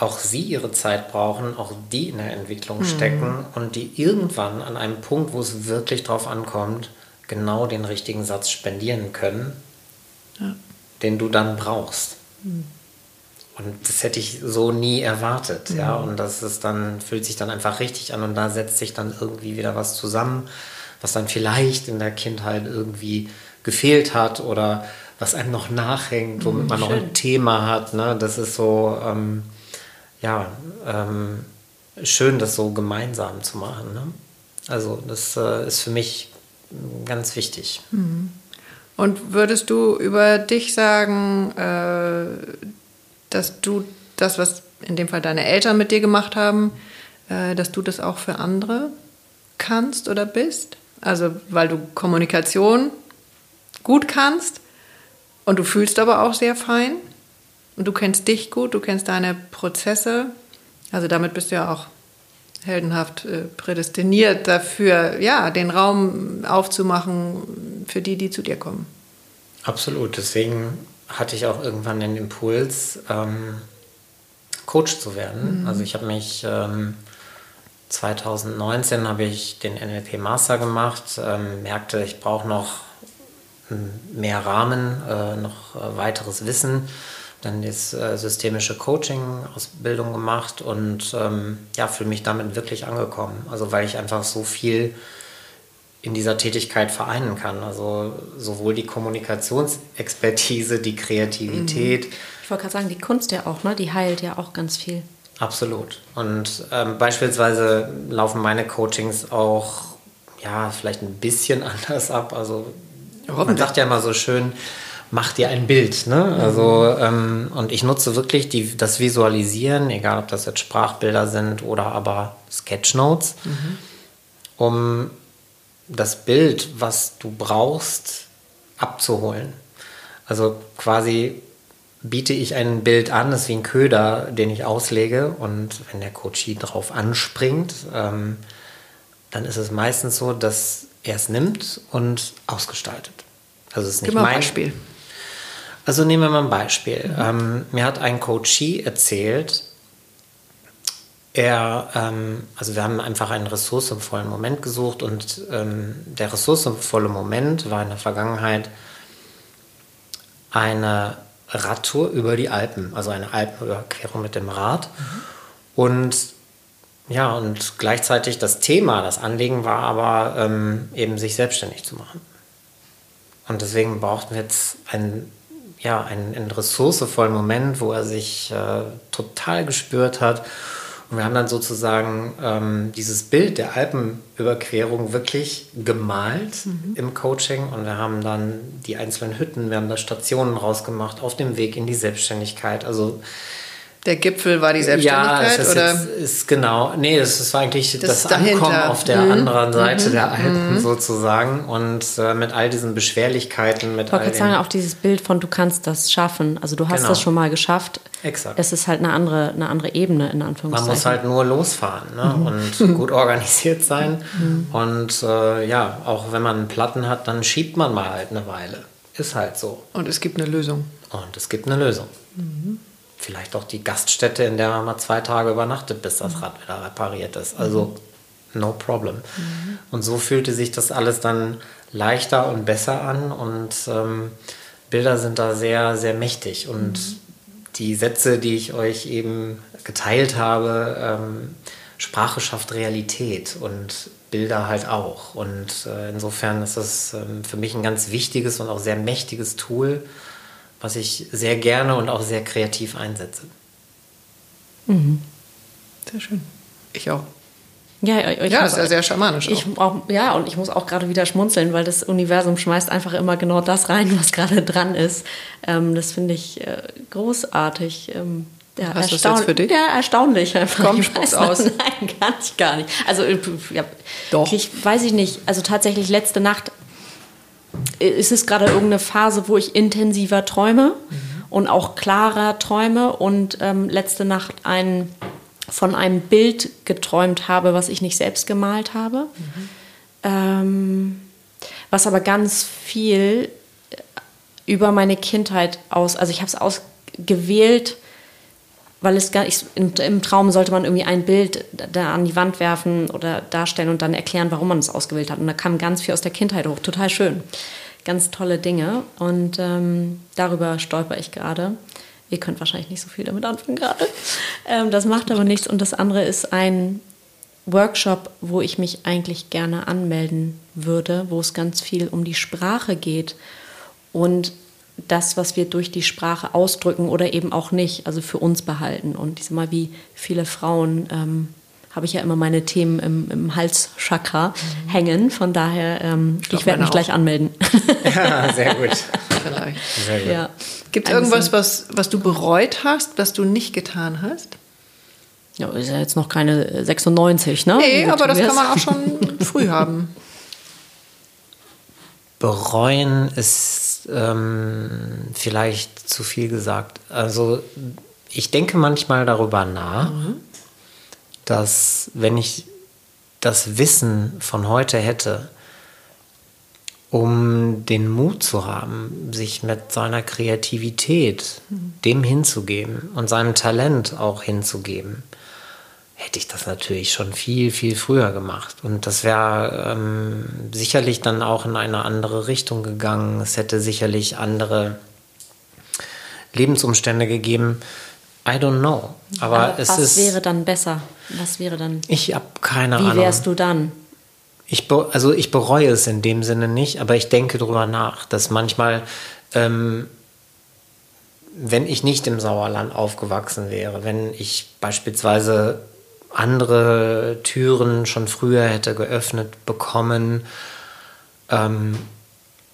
auch sie ihre Zeit brauchen, auch die in der Entwicklung mhm. stecken und die irgendwann an einem Punkt, wo es wirklich drauf ankommt, genau den richtigen Satz spendieren können, ja. den du dann brauchst. Mhm. Und das hätte ich so nie erwartet, mhm. ja. Und das ist dann, fühlt sich dann einfach richtig an und da setzt sich dann irgendwie wieder was zusammen, was dann vielleicht in der Kindheit irgendwie gefehlt hat oder was einem noch nachhängt, womit mhm, man noch ein Thema hat. Ne? Das ist so, ähm, ja, ähm, schön, das so gemeinsam zu machen. Ne? Also das äh, ist für mich ganz wichtig. Mhm. Und würdest du über dich sagen, äh, dass du das, was in dem Fall deine Eltern mit dir gemacht haben, äh, dass du das auch für andere kannst oder bist? Also weil du Kommunikation gut kannst und du fühlst aber auch sehr fein und du kennst dich gut, du kennst deine Prozesse. Also damit bist du ja auch heldenhaft äh, prädestiniert dafür, ja, den Raum aufzumachen für die, die zu dir kommen. Absolut. Deswegen hatte ich auch irgendwann den Impuls, ähm, Coach zu werden. Mhm. Also ich habe mich ähm, 2019 habe ich den NLP Master gemacht, ähm, merkte, ich brauche noch mehr Rahmen, äh, noch äh, weiteres Wissen dann das äh, systemische Coaching-Ausbildung gemacht und ähm, ja, fühle mich damit wirklich angekommen. Also weil ich einfach so viel in dieser Tätigkeit vereinen kann. Also sowohl die Kommunikationsexpertise, die Kreativität. Mhm. Ich wollte gerade sagen, die Kunst ja auch, ne? Die heilt ja auch ganz viel. Absolut. Und ähm, beispielsweise laufen meine Coachings auch ja vielleicht ein bisschen (laughs) anders ab. Also man sagt ja immer so schön, mach dir ein Bild. Ne? Mhm. Also, ähm, und ich nutze wirklich die, das Visualisieren, egal ob das jetzt Sprachbilder sind oder aber Sketchnotes, mhm. um das Bild, was du brauchst, abzuholen. Also quasi biete ich ein Bild an, das ist wie ein Köder, den ich auslege und wenn der Coachie drauf anspringt, ähm, dann ist es meistens so, dass er es nimmt und ausgestaltet. Also es ist nicht Gib mal mein Beispiel. Also nehmen wir mal ein Beispiel. Mhm. Ähm, mir hat ein Coachie erzählt, er, ähm, also wir haben einfach einen ressourcenvollen Moment gesucht und ähm, der ressourcenvolle Moment war in der Vergangenheit eine Radtour über die Alpen, also eine Alpenüberquerung mit dem Rad. Mhm. Und ja, und gleichzeitig das Thema, das Anliegen war aber ähm, eben sich selbstständig zu machen. Und deswegen brauchten wir jetzt ein ja, einen, einen ressourcevollen Moment, wo er sich äh, total gespürt hat. Und wir haben dann sozusagen ähm, dieses Bild der Alpenüberquerung wirklich gemalt mhm. im Coaching und wir haben dann die einzelnen Hütten, wir haben da Stationen rausgemacht auf dem Weg in die Selbstständigkeit. Also der Gipfel war die Selbstständigkeit? Ja, es oder? Ist, ist genau, nee, es war eigentlich das, das Ankommen auf der mhm. anderen Seite mhm. der Alpen mhm. sozusagen und äh, mit all diesen Beschwerlichkeiten, mit ich wollte sagen, auch dieses Bild von du kannst das schaffen, also du hast genau. das schon mal geschafft. Exakt. Es ist halt eine andere, eine andere Ebene in Anführungszeichen. Man muss halt nur losfahren ne? Mhm. und (laughs) gut organisiert sein mhm. und äh, ja, auch wenn man Platten hat, dann schiebt man mal halt eine Weile. Ist halt so. Und es gibt eine Lösung. Und es gibt eine Lösung. Mhm vielleicht auch die Gaststätte, in der man mal zwei Tage übernachtet, bis das Rad wieder repariert ist. Also no problem. Mhm. Und so fühlte sich das alles dann leichter und besser an und ähm, Bilder sind da sehr, sehr mächtig. Und mhm. die Sätze, die ich euch eben geteilt habe, ähm, Sprache schafft Realität und Bilder halt auch. Und äh, insofern ist das ähm, für mich ein ganz wichtiges und auch sehr mächtiges Tool, was ich sehr gerne und auch sehr kreativ einsetze. Mhm. Sehr schön. Ich auch. Ja, ich ja ist ja sehr schamanisch. Ich auch. ja, und ich muss auch gerade wieder schmunzeln, weil das Universum schmeißt einfach immer genau das rein, (laughs) was gerade dran ist. Ähm, das finde ich äh, großartig. Ähm, ja, Hast du das jetzt für dich? Ja, erstaunlich einfach. Komm, ich weiß aus. (laughs) Nein, gar nicht, gar nicht. Also, äh, ja, Doch. Ich weiß ich nicht. Also tatsächlich letzte Nacht ist es gerade irgendeine Phase, wo ich intensiver träume mhm. und auch klarer träume und ähm, letzte Nacht ein, von einem Bild geträumt habe, was ich nicht selbst gemalt habe. Mhm. Ähm, was aber ganz viel über meine Kindheit aus, also ich habe es ausgewählt, weil es gar nicht, im, Traum sollte man irgendwie ein Bild da an die Wand werfen oder darstellen und dann erklären, warum man es ausgewählt hat. Und da kam ganz viel aus der Kindheit hoch, total schön. Ganz tolle Dinge und ähm, darüber stolper ich gerade. Ihr könnt wahrscheinlich nicht so viel damit anfangen gerade. Ähm, das macht aber nichts. Und das andere ist ein Workshop, wo ich mich eigentlich gerne anmelden würde, wo es ganz viel um die Sprache geht und das, was wir durch die Sprache ausdrücken oder eben auch nicht, also für uns behalten. Und ich sag mal, wie viele Frauen ähm, habe ich ja immer meine Themen im, im Halschakra mhm. hängen. Von daher, ähm, ich, ich werde mich auch. gleich anmelden. (laughs) Ja, sehr gut. Vielleicht. Sehr gut. Ja. Gibt es irgendwas, was, was du bereut hast, was du nicht getan hast? Ja, ist ja jetzt noch keine 96, ne? Nee, aber das kann man auch schon früh haben. Bereuen ist ähm, vielleicht zu viel gesagt. Also ich denke manchmal darüber nach, mhm. dass wenn ich das Wissen von heute hätte, um den Mut zu haben, sich mit seiner Kreativität mhm. dem hinzugeben und seinem Talent auch hinzugeben, hätte ich das natürlich schon viel, viel früher gemacht. Und das wäre ähm, sicherlich dann auch in eine andere Richtung gegangen. Es hätte sicherlich andere Lebensumstände gegeben. I don't know. Aber, Aber es was ist. Was wäre dann besser? Was wäre dann? Ich habe keine Wie Ahnung. Wie wärst du dann? Ich also ich bereue es in dem Sinne nicht, aber ich denke darüber nach, dass manchmal, ähm, wenn ich nicht im Sauerland aufgewachsen wäre, wenn ich beispielsweise andere Türen schon früher hätte geöffnet bekommen, ähm,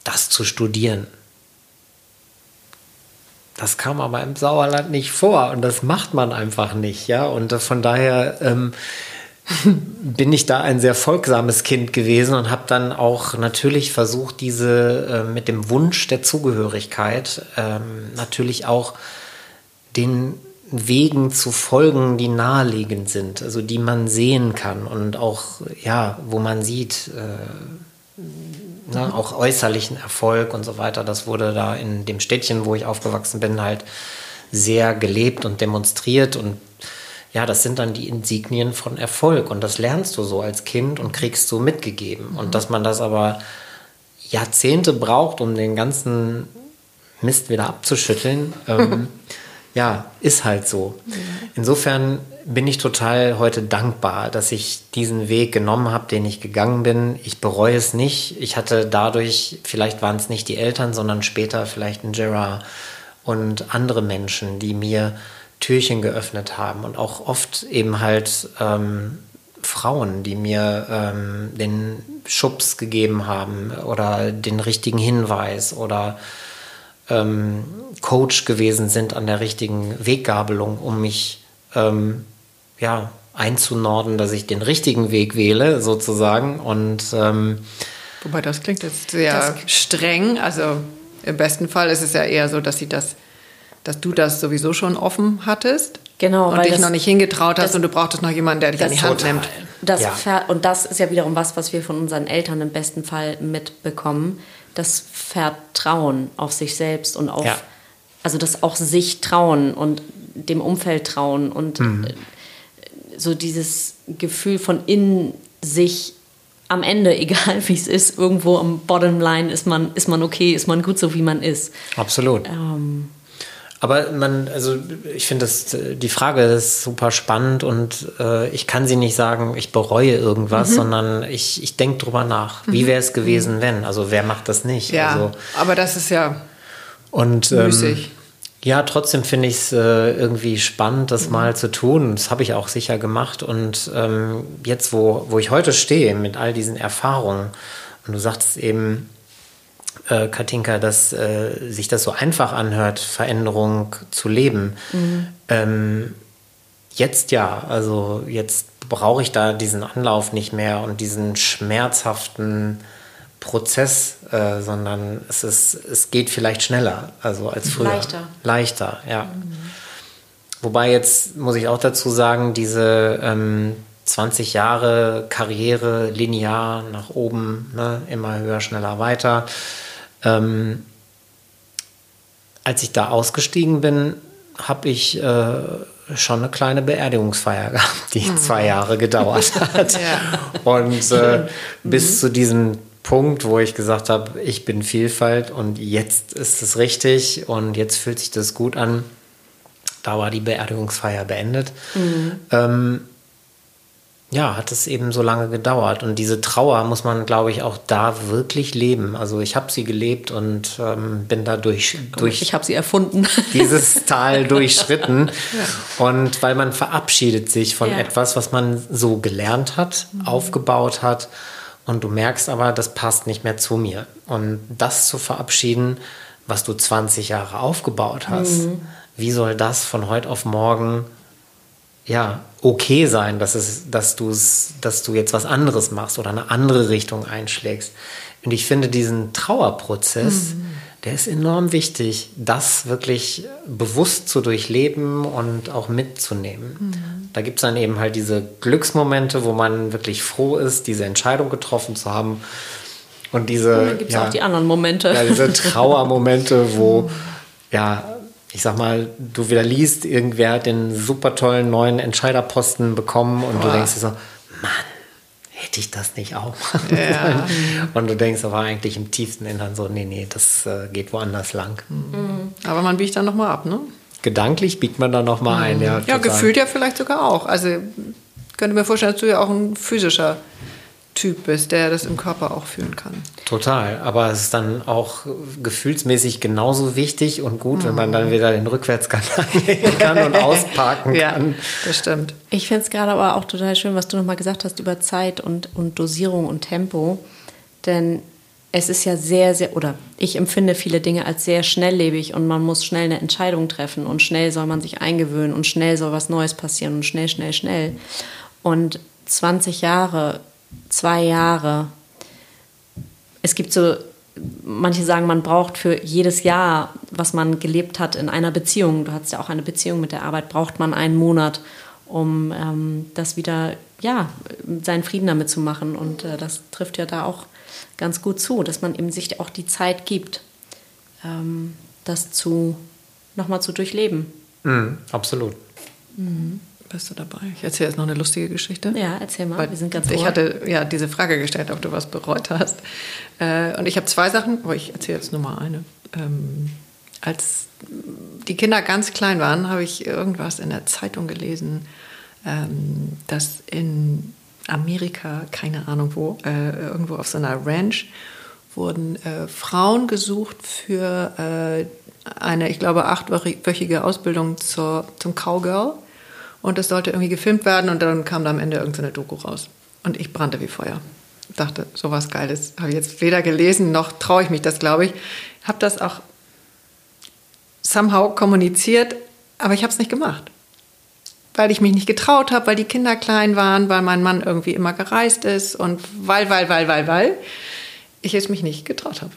das zu studieren. Das kam aber im Sauerland nicht vor und das macht man einfach nicht, ja. Und von daher ähm, (laughs) bin ich da ein sehr folgsames Kind gewesen und habe dann auch natürlich versucht, diese äh, mit dem Wunsch der Zugehörigkeit ähm, natürlich auch den Wegen zu folgen, die naheliegend sind, also die man sehen kann und auch, ja, wo man sieht, äh, ne, auch äußerlichen Erfolg und so weiter. Das wurde da in dem Städtchen, wo ich aufgewachsen bin, halt sehr gelebt und demonstriert und ja, das sind dann die Insignien von Erfolg und das lernst du so als Kind und kriegst so mitgegeben. Mhm. Und dass man das aber Jahrzehnte braucht, um den ganzen Mist wieder abzuschütteln, ähm, (laughs) ja, ist halt so. Insofern bin ich total heute dankbar, dass ich diesen Weg genommen habe, den ich gegangen bin. Ich bereue es nicht. Ich hatte dadurch, vielleicht waren es nicht die Eltern, sondern später vielleicht ein Gerard und andere Menschen, die mir Türchen geöffnet haben und auch oft eben halt ähm, Frauen, die mir ähm, den Schubs gegeben haben oder den richtigen Hinweis oder ähm, Coach gewesen sind an der richtigen Weggabelung, um mich ähm, ja, einzunorden, dass ich den richtigen Weg wähle, sozusagen. Und ähm, wobei das klingt jetzt sehr streng. Also im besten Fall ist es ja eher so, dass sie das, dass du das sowieso schon offen hattest. Genau, und dich das, noch nicht hingetraut hast und du brauchtest noch jemanden, der dich an die Hand total. nimmt. Das ja. Und das ist ja wiederum was, was wir von unseren Eltern im besten Fall mitbekommen das Vertrauen auf sich selbst und auf, ja. also das auch sich trauen und dem Umfeld trauen und mhm. Äh, so dieses Gefühl von in sich am Ende, (laughs) egal wie es ist, irgendwo am Bottomline ist man, ist man okay, ist man gut so, wie man ist. Absolut. Ähm, aber man, also ich finde das, die Frage ist super spannend und äh, ich kann sie nicht sagen, ich bereue irgendwas, mhm. sondern ich, ich denke drüber nach. Mhm. Wie wäre es gewesen, mhm. wenn? Also wer macht das nicht? Ja, also, aber das ist ja und, ähm, ja, trotzdem finde ich es äh, irgendwie spannend, das mhm. mal zu tun. Das habe ich auch sicher gemacht. Und ähm, jetzt, wo, wo ich heute stehe, mit all diesen Erfahrungen, und du sagtest eben, äh, Katinka, dass äh, sich das so einfach anhört, Veränderung zu leben. Mhm. Ähm, jetzt ja, also jetzt brauche ich da diesen Anlauf nicht mehr und diesen schmerzhaften Prozess, äh, sondern es, ist, es geht vielleicht schneller also als früher. Leichter. Leichter, ja. Mhm. Wobei jetzt muss ich auch dazu sagen, diese ähm, 20 Jahre Karriere linear nach oben, ne, immer höher, schneller, weiter. Ähm, als ich da ausgestiegen bin, habe ich äh, schon eine kleine Beerdigungsfeier (laughs) gehabt, die mhm. zwei Jahre gedauert (laughs) hat. ja. Und äh, bis mhm. zu diesem Punkt, wo ich gesagt habe, ich bin Vielfalt und jetzt ist es richtig und jetzt fühlt sich das gut an, da war die Beerdigungsfeier beendet. Mhm. Ähm, ja, hat es eben so lange gedauert. Und diese Trauer muss man, glaube ich, auch da wirklich leben. Also ich habe sie gelebt und ähm, bin da durch, durch ich habe sie erfunden. (laughs) dieses Tal durchschritten. (laughs) ja. Und weil man verabschiedet sich von ja. etwas, was man so gelernt hat, mhm. aufgebaut hat. Und du merkst aber, das passt nicht mehr zu mir. Und das zu verabschieden, was du 20 Jahre aufgebaut hast, mhm. wie soll das von heute auf morgen ja, okay sein, dass, es, dass, du's, dass du jetzt was anderes machst oder eine andere Richtung einschlägst. Und ich finde diesen Trauerprozess, mhm. der ist enorm wichtig, das wirklich bewusst zu durchleben und auch mitzunehmen. Mhm. Da gibt es dann eben halt diese Glücksmomente, wo man wirklich froh ist, diese Entscheidung getroffen zu haben. Und diese. Und dann gibt es ja, auch die anderen Momente. Ja, diese (laughs) Trauermomente, wo mhm. ja ich sag mal, du wieder liest, irgendwer hat den super tollen neuen Entscheiderposten bekommen und Boah. du denkst dir so, Mann, hätte ich das nicht auch machen ja. Und du denkst aber eigentlich im tiefsten Innern so, nee, nee, das äh, geht woanders lang. Mhm. Aber man biegt dann nochmal ab, ne? Gedanklich biegt man dann nochmal mhm. ein, ja. Ja, gefühlt ja vielleicht sogar auch. Also könnte mir vorstellen, dass du ja auch ein physischer Typ bist, der das im Körper auch fühlen kann. Total, aber es ist dann auch gefühlsmäßig genauso wichtig und gut, mhm. wenn man dann mhm. wieder den Rückwärtsgang (laughs) anlegen kann und (laughs) ausparken ja, kann. Das stimmt. Ich finde es gerade aber auch total schön, was du nochmal gesagt hast über Zeit und, und Dosierung und Tempo, denn es ist ja sehr, sehr, oder ich empfinde viele Dinge als sehr schnelllebig und man muss schnell eine Entscheidung treffen und schnell soll man sich eingewöhnen und schnell soll was Neues passieren und schnell, schnell, schnell. Und 20 Jahre zwei Jahre. Es gibt so, manche sagen, man braucht für jedes Jahr, was man gelebt hat in einer Beziehung, du hattest ja auch eine Beziehung mit der Arbeit, braucht man einen Monat, um ähm, das wieder, ja, seinen Frieden damit zu machen. Und äh, das trifft ja da auch ganz gut zu, dass man eben sich auch die Zeit gibt, ähm, das zu, nochmal zu durchleben. Mhm, absolut. Mhm. Bist du dabei? Ich erzähle jetzt noch eine lustige Geschichte. Ja, erzähl mal. Weil wir sind ganz Ich hatte ja diese Frage gestellt, ob du was bereut hast. Äh, und ich habe zwei Sachen, aber ich erzähle jetzt nur mal eine. Ähm, als die Kinder ganz klein waren, habe ich irgendwas in der Zeitung gelesen, ähm, dass in Amerika, keine Ahnung wo, äh, irgendwo auf so einer Ranch, wurden äh, Frauen gesucht für eine, ich glaube, achtwöchige Ausbildung zur, zum Cowgirl. Und das sollte irgendwie gefilmt werden und dann kam da am Ende irgendeine Doku raus. Und ich brannte wie Feuer. Dachte, sowas Geiles habe ich jetzt weder gelesen noch traue ich mich das, glaube ich. Habe das auch somehow kommuniziert, aber ich habe es nicht gemacht. Weil ich mich nicht getraut habe, weil die Kinder klein waren, weil mein Mann irgendwie immer gereist ist und weil, weil, weil, weil, weil ich es mich nicht getraut habe.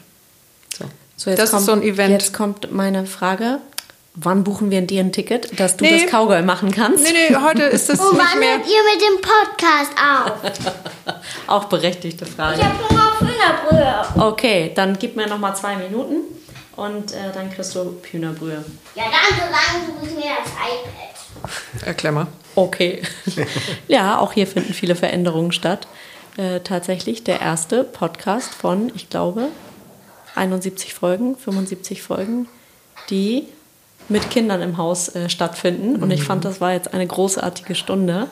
So. so das kommt, ist so ein Event. Jetzt kommt meine Frage. Wann buchen wir dir ein Ticket, dass du nee. das Cowgirl machen kannst? Nee, nee, heute ist das Und nicht mehr... Und wann hört ihr mit dem Podcast auf? (laughs) Auch berechtigte Frage. Ich habe Hunger auf Hühnerbrühe. Okay, dann gib mir noch mal zwei Minuten und äh, dann kriegst du Hühnerbrühe. Ja, dann so lange suche ich mir das iPad. Erklär mal. Okay. (laughs) ja, auch hier finden viele Veränderungen statt. Äh, tatsächlich der erste Podcast von, ich glaube, 71 Folgen, 75 Folgen, die mit Kindern im Haus äh, stattfinden. Und ich fand, das war jetzt eine großartige Stunde.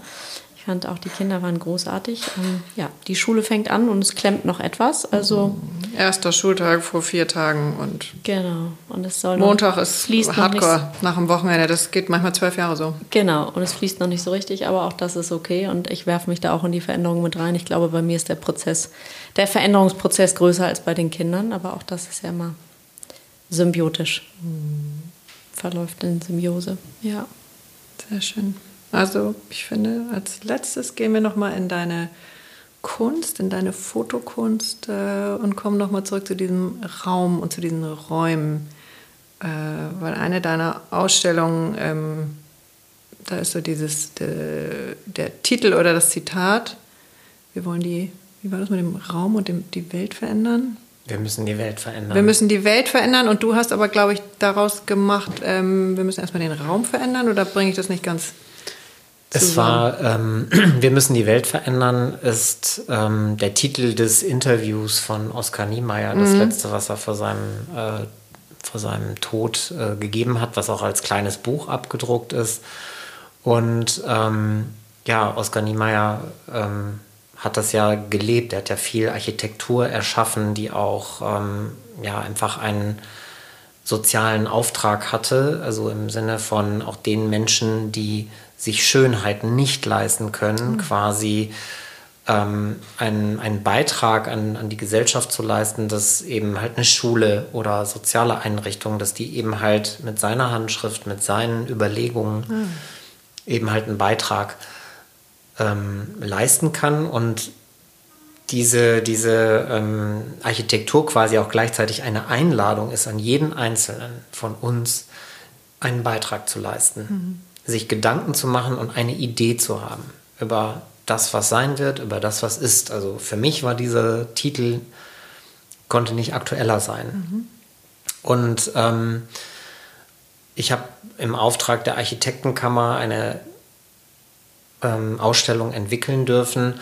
Ich fand auch, die Kinder waren großartig. Ähm, ja, die Schule fängt an und es klemmt noch etwas. Also Erster Schultag vor vier Tagen und genau. Und es soll Montag ist fließt Hardcore nach dem Wochenende. Das geht manchmal zwölf Jahre so. Genau. Und es fließt noch nicht so richtig, aber auch das ist okay. Und ich werfe mich da auch in die Veränderung mit rein. Ich glaube, bei mir ist der Prozess, der Veränderungsprozess größer als bei den Kindern. Aber auch das ist ja immer symbiotisch. Mhm verläuft in Symbiose. Ja. Sehr schön. Also ich finde, als letztes gehen wir nochmal in deine Kunst, in deine Fotokunst äh, und kommen nochmal zurück zu diesem Raum und zu diesen Räumen. Äh, weil eine deiner Ausstellungen, ähm, da ist so dieses, de, der Titel oder das Zitat, wir wollen die, wie war das mit dem Raum und dem, die Welt verändern? Wir müssen die Welt verändern. Wir müssen die Welt verändern und du hast aber, glaube ich, daraus gemacht, ähm, wir müssen erstmal den Raum verändern oder bringe ich das nicht ganz es war, ähm, (clears throat) wir müssen die Welt verändern, ist ähm, der Titel des Interviews von Oskar Niemeyer, das mhm. letzte, was er vor seinem, äh, vor seinem Tod äh, gegeben hat, was auch als kleines Buch abgedruckt ist. Und ähm, ja, Oskar Niemeyer ähm, hat das ja gelebt. Er hat ja viel Architektur erschaffen, die auch ähm, ja, einfach einen sozialen Auftrag hatte, also im Sinne von auch den Menschen, die sich Schönheit nicht leisten können, mhm. quasi ähm, einen, einen Beitrag an, an die Gesellschaft zu leisten, dass eben halt eine Schule oder soziale Einrichtung, dass die eben halt mit seiner Handschrift, mit seinen Überlegungen mhm. eben halt einen Beitrag ähm, leisten kann und diese, diese ähm, Architektur quasi auch gleichzeitig eine Einladung ist an jeden Einzelnen von uns, einen Beitrag zu leisten, mhm. sich Gedanken zu machen und eine Idee zu haben über das, was sein wird, über das, was ist. Also für mich war dieser Titel, konnte nicht aktueller sein. Mhm. Und ähm, ich habe im Auftrag der Architektenkammer eine ähm, Ausstellung entwickeln dürfen.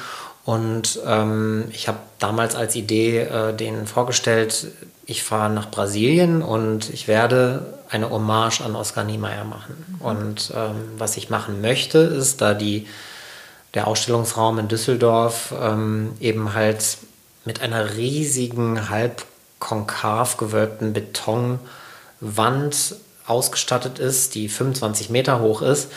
Und ähm, ich habe damals als Idee äh, denen vorgestellt, ich fahre nach Brasilien und ich werde eine Hommage an Oskar Niemeyer machen. Und ähm, was ich machen möchte, ist, da die der Ausstellungsraum in Düsseldorf ähm, eben halt mit einer riesigen, halb konkav gewölbten Betonwand ausgestattet ist, die 25 Meter hoch ist.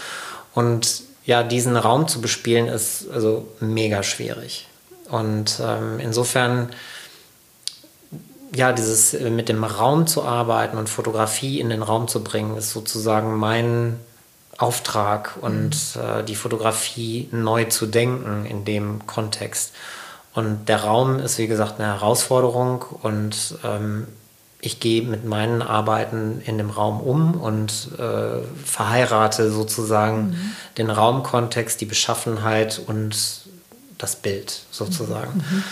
Und ja, diesen Raum zu bespielen, ist also mega schwierig. Und ähm, insofern, ja, dieses äh, mit dem Raum zu arbeiten und Fotografie in den Raum zu bringen, ist sozusagen mein Auftrag und mhm. äh, die Fotografie neu zu denken in dem Kontext. Und der Raum ist, wie gesagt, eine Herausforderung und ähm, ich gehe mit meinen Arbeiten in dem Raum um und äh, verheirate sozusagen mhm. den Raumkontext, die Beschaffenheit und das Bild sozusagen. Mhm. mhm.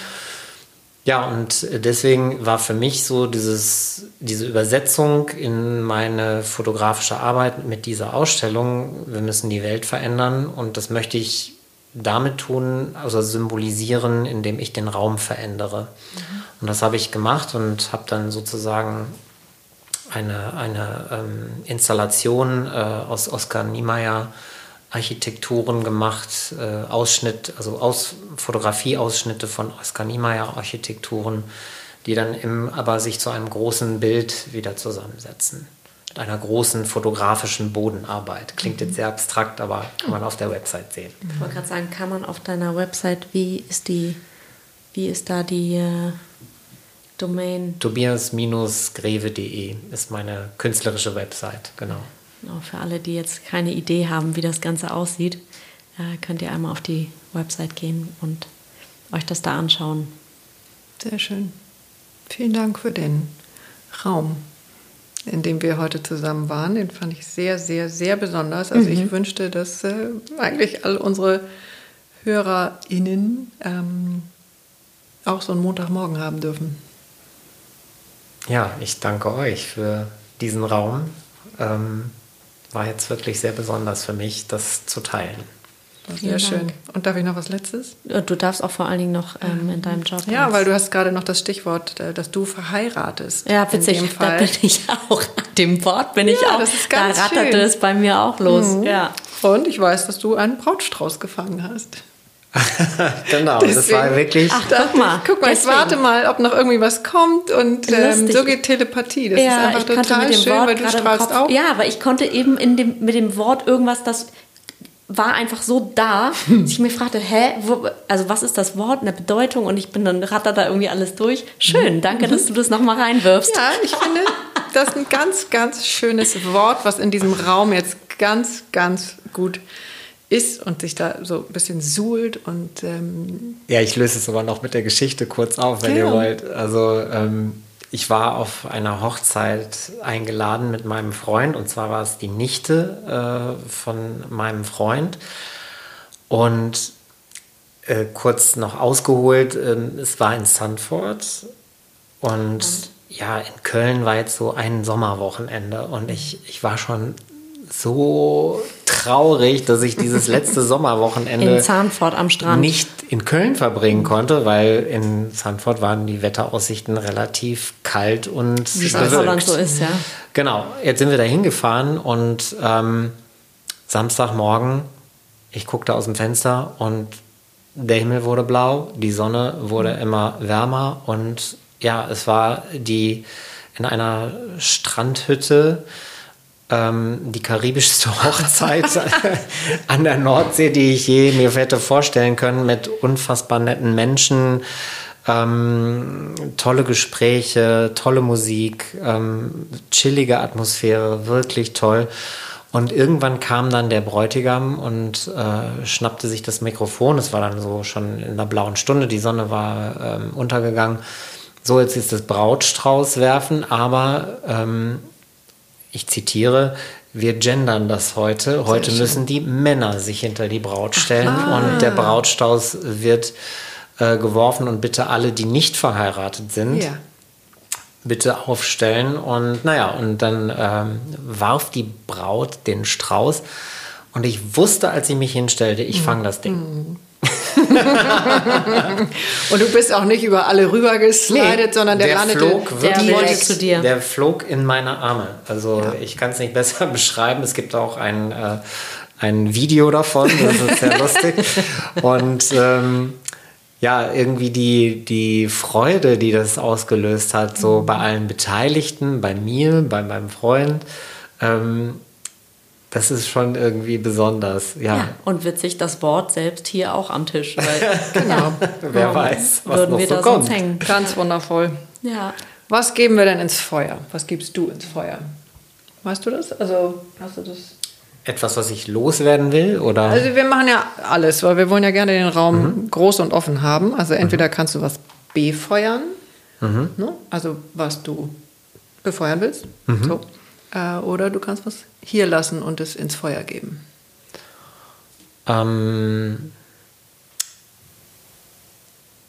Ja, und deswegen war für mich so dieses, diese Übersetzung in meine fotografische Arbeit mit dieser Ausstellung, wir müssen die Welt verändern und das möchte ich damit tun, also symbolisieren, indem ich den Raum verändere. Mhm. Und das habe ich gemacht und habe dann sozusagen eine, eine ähm, Installation äh, aus Oskar Niemeyer Architekturen gemacht, äh, Ausschnitt, also aus Fotografieausschnitte von Oskar Niemeyer Architekturen, die dann im, aber sich zu einem großen Bild wieder zusammensetzen. Mit einer großen fotografischen Bodenarbeit. Klingt jetzt sehr abstrakt, aber kann man auf der Website sehen. Ich wollte gerade sagen, kann man auf deiner Website, wie ist die, wie ist da die äh, Domain? Tobias-greve.de ist meine künstlerische Website, genau. Genau, für alle, die jetzt keine Idee haben, wie das Ganze aussieht, äh, könnt ihr einmal auf die Website gehen und euch das da anschauen. Sehr schön. Vielen Dank für den Raum, in dem wir heute zusammen waren. Den fand ich sehr, sehr, sehr besonders. Also mhm. ich wünschte, dass äh, eigentlich all unsere HörerInnen ähm, auch so einen Montagmorgen haben dürfen. Ja, ich danke euch für diesen Raum. Ähm, war jetzt wirklich sehr besonders für mich, das zu teilen. Sehr schön. Und darf ich noch was Letztes? Du darfst auch vor allen Dingen noch ähm, in deinem Job. Ja, weil du hast gerade noch das Stichwort, äh, dass du verheiratest. Ja, witzig. (laughs) Da bin ich auch. Dem Wort bin ich auch. Das ist ganz da ratterte schön. es bei mir auch los. Mhm. Ja. Und ich weiß, dass du einen Brautstrauß gefangen hast. (laughs) genau, Deswegen, das war wirklich. Ach, guck mal, guck mal, ich warte mal, ob noch irgendwie was kommt und ähm, so geht Telepathie. Das ja, ist einfach total schön, Wort weil du strahlst auch. Ja, aber ich konnte eben in dem, mit dem Wort irgendwas, das war einfach so da, dass ich mir fragte, hä, wo, also was ist das Wort, eine Bedeutung? Und ich bin dann ratter da irgendwie alles durch. Schön, danke, dass du das nochmal reinwirfst. Ja, ich finde, das ist ein ganz, ganz schönes Wort, was in diesem Raum jetzt ganz, ganz gut ist und sich da so ein bisschen suhlt und ähm ja, ich löse es aber noch mit der Geschichte kurz auf, wenn ja. ihr wollt. Also ähm, ich war auf einer Hochzeit eingeladen mit meinem Freund. Und zwar war es die Nichte äh, von meinem Freund. Und äh, kurz noch ausgeholt, äh, es war in Sanford und, und ja, in Köln war jetzt so ein Sommerwochenende. Und ich, ich war schon so traurig, dass ich dieses (laughs) letzte Sommerwochenende in Zahnfort am Strand nicht in Köln verbringen konnte, weil in Zahnfort waren die Wetteraussichten relativ kalt und wie Holland so ist, ja. Genau. Jetzt sind wir da hingefahren und ähm, Samstagmorgen ich guckte aus dem Fenster und der Himmel wurde blau, die Sonne wurde immer wärmer und ja, es war die in einer Strandhütte ähm, die karibischste (laughs) Hochzeit (laughs) an der Nordsee, die ich je mir hätte vorstellen können, mit unfassbar netten Menschen, ähm, tolle Gespräche, tolle Musik, ähm, chillige Atmosphäre, wirklich toll. Und irgendwann kam dann der Bräutigam und äh, schnappte sich das Mikrofon. Es war dann so schon in der blauen Stunde, die Sonne war ähm, untergegangen. So, jetzt ist das Brautstrauß werfen, aber ähm, ich zitiere, wir gendern das heute. Heute müssen die Männer sich hinter die Braut stellen Aha. und der Brautstrauß wird äh, geworfen und bitte alle, die nicht verheiratet sind, ja. bitte aufstellen. Und naja, und dann ähm, warf die Braut den Strauß und ich wusste, als ich mich hinstellte, ich fange das Ding. Mhm. (laughs) (laughs) und du bist auch nicht über alle rüber geslidet, nee, sondern der, der landete flog direkt zu dir. Der flog in meine Arme. Also ja. ich kann es nicht besser (laughs) beschreiben. Es gibt auch ein, äh, ein Video davon, das ist sehr (laughs) lustig. Und ähm, ja, irgendwie die, die Freude, die das ausgelöst hat, so mhm. bei allen Beteiligten, bei mir, bei meinem Freund, ähm, das ist schon irgendwie besonders. Ja. ja. und witzig, das Wort selbst hier auch am Tisch. Weil, (laughs) genau, wer weiß, was würden noch wir so da kommt. sonst hängen. Ganz wundervoll. Ja. Was geben wir denn ins Feuer? Was gibst du ins Feuer? Weißt du das? Also, hast du das? etwas, was ich loswerden will? Oder? Also wir machen ja alles, weil wir wollen ja gerne den Raum mhm. groß und offen haben. Also entweder mhm. kannst du was befeuern, mhm. ne? also was du befeuern willst, mhm. so. Äh, oder du kannst was hier lassen und es ins Feuer geben. Ähm,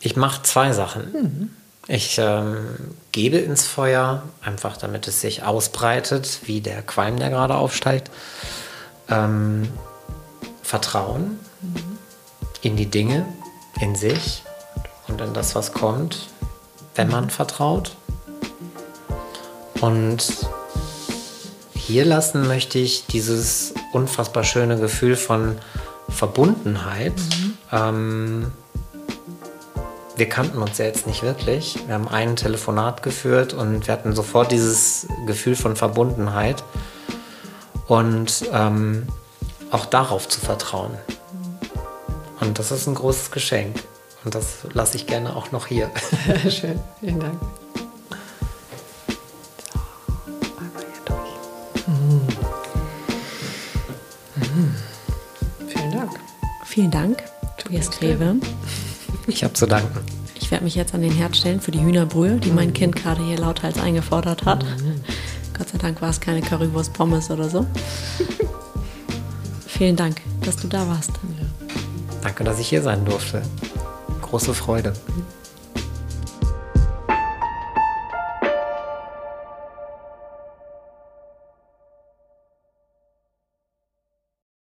ich mache zwei Sachen. Mhm. Ich ähm, gebe ins Feuer, einfach damit es sich ausbreitet, wie der Qualm, der gerade aufsteigt ähm, Vertrauen mhm. in die Dinge, in sich und in das, was kommt, wenn man vertraut. Und hier lassen möchte ich dieses unfassbar schöne Gefühl von Verbundenheit. Mhm. Ähm, wir kannten uns ja jetzt nicht wirklich. Wir haben ein Telefonat geführt und wir hatten sofort dieses Gefühl von Verbundenheit und ähm, auch darauf zu vertrauen. Und das ist ein großes Geschenk. Und das lasse ich gerne auch noch hier. (laughs) Schön, vielen Dank. Vielen Dank, Tobias Kleve. Ich habe zu danken. Ich werde mich jetzt an den Herd stellen für die Hühnerbrühe, die mein Kind gerade hier lauthals eingefordert hat. Mhm. Gott sei Dank war es keine Currywurst Pommes oder so. Vielen Dank, dass du da warst. Danke, dass ich hier sein durfte. Große Freude.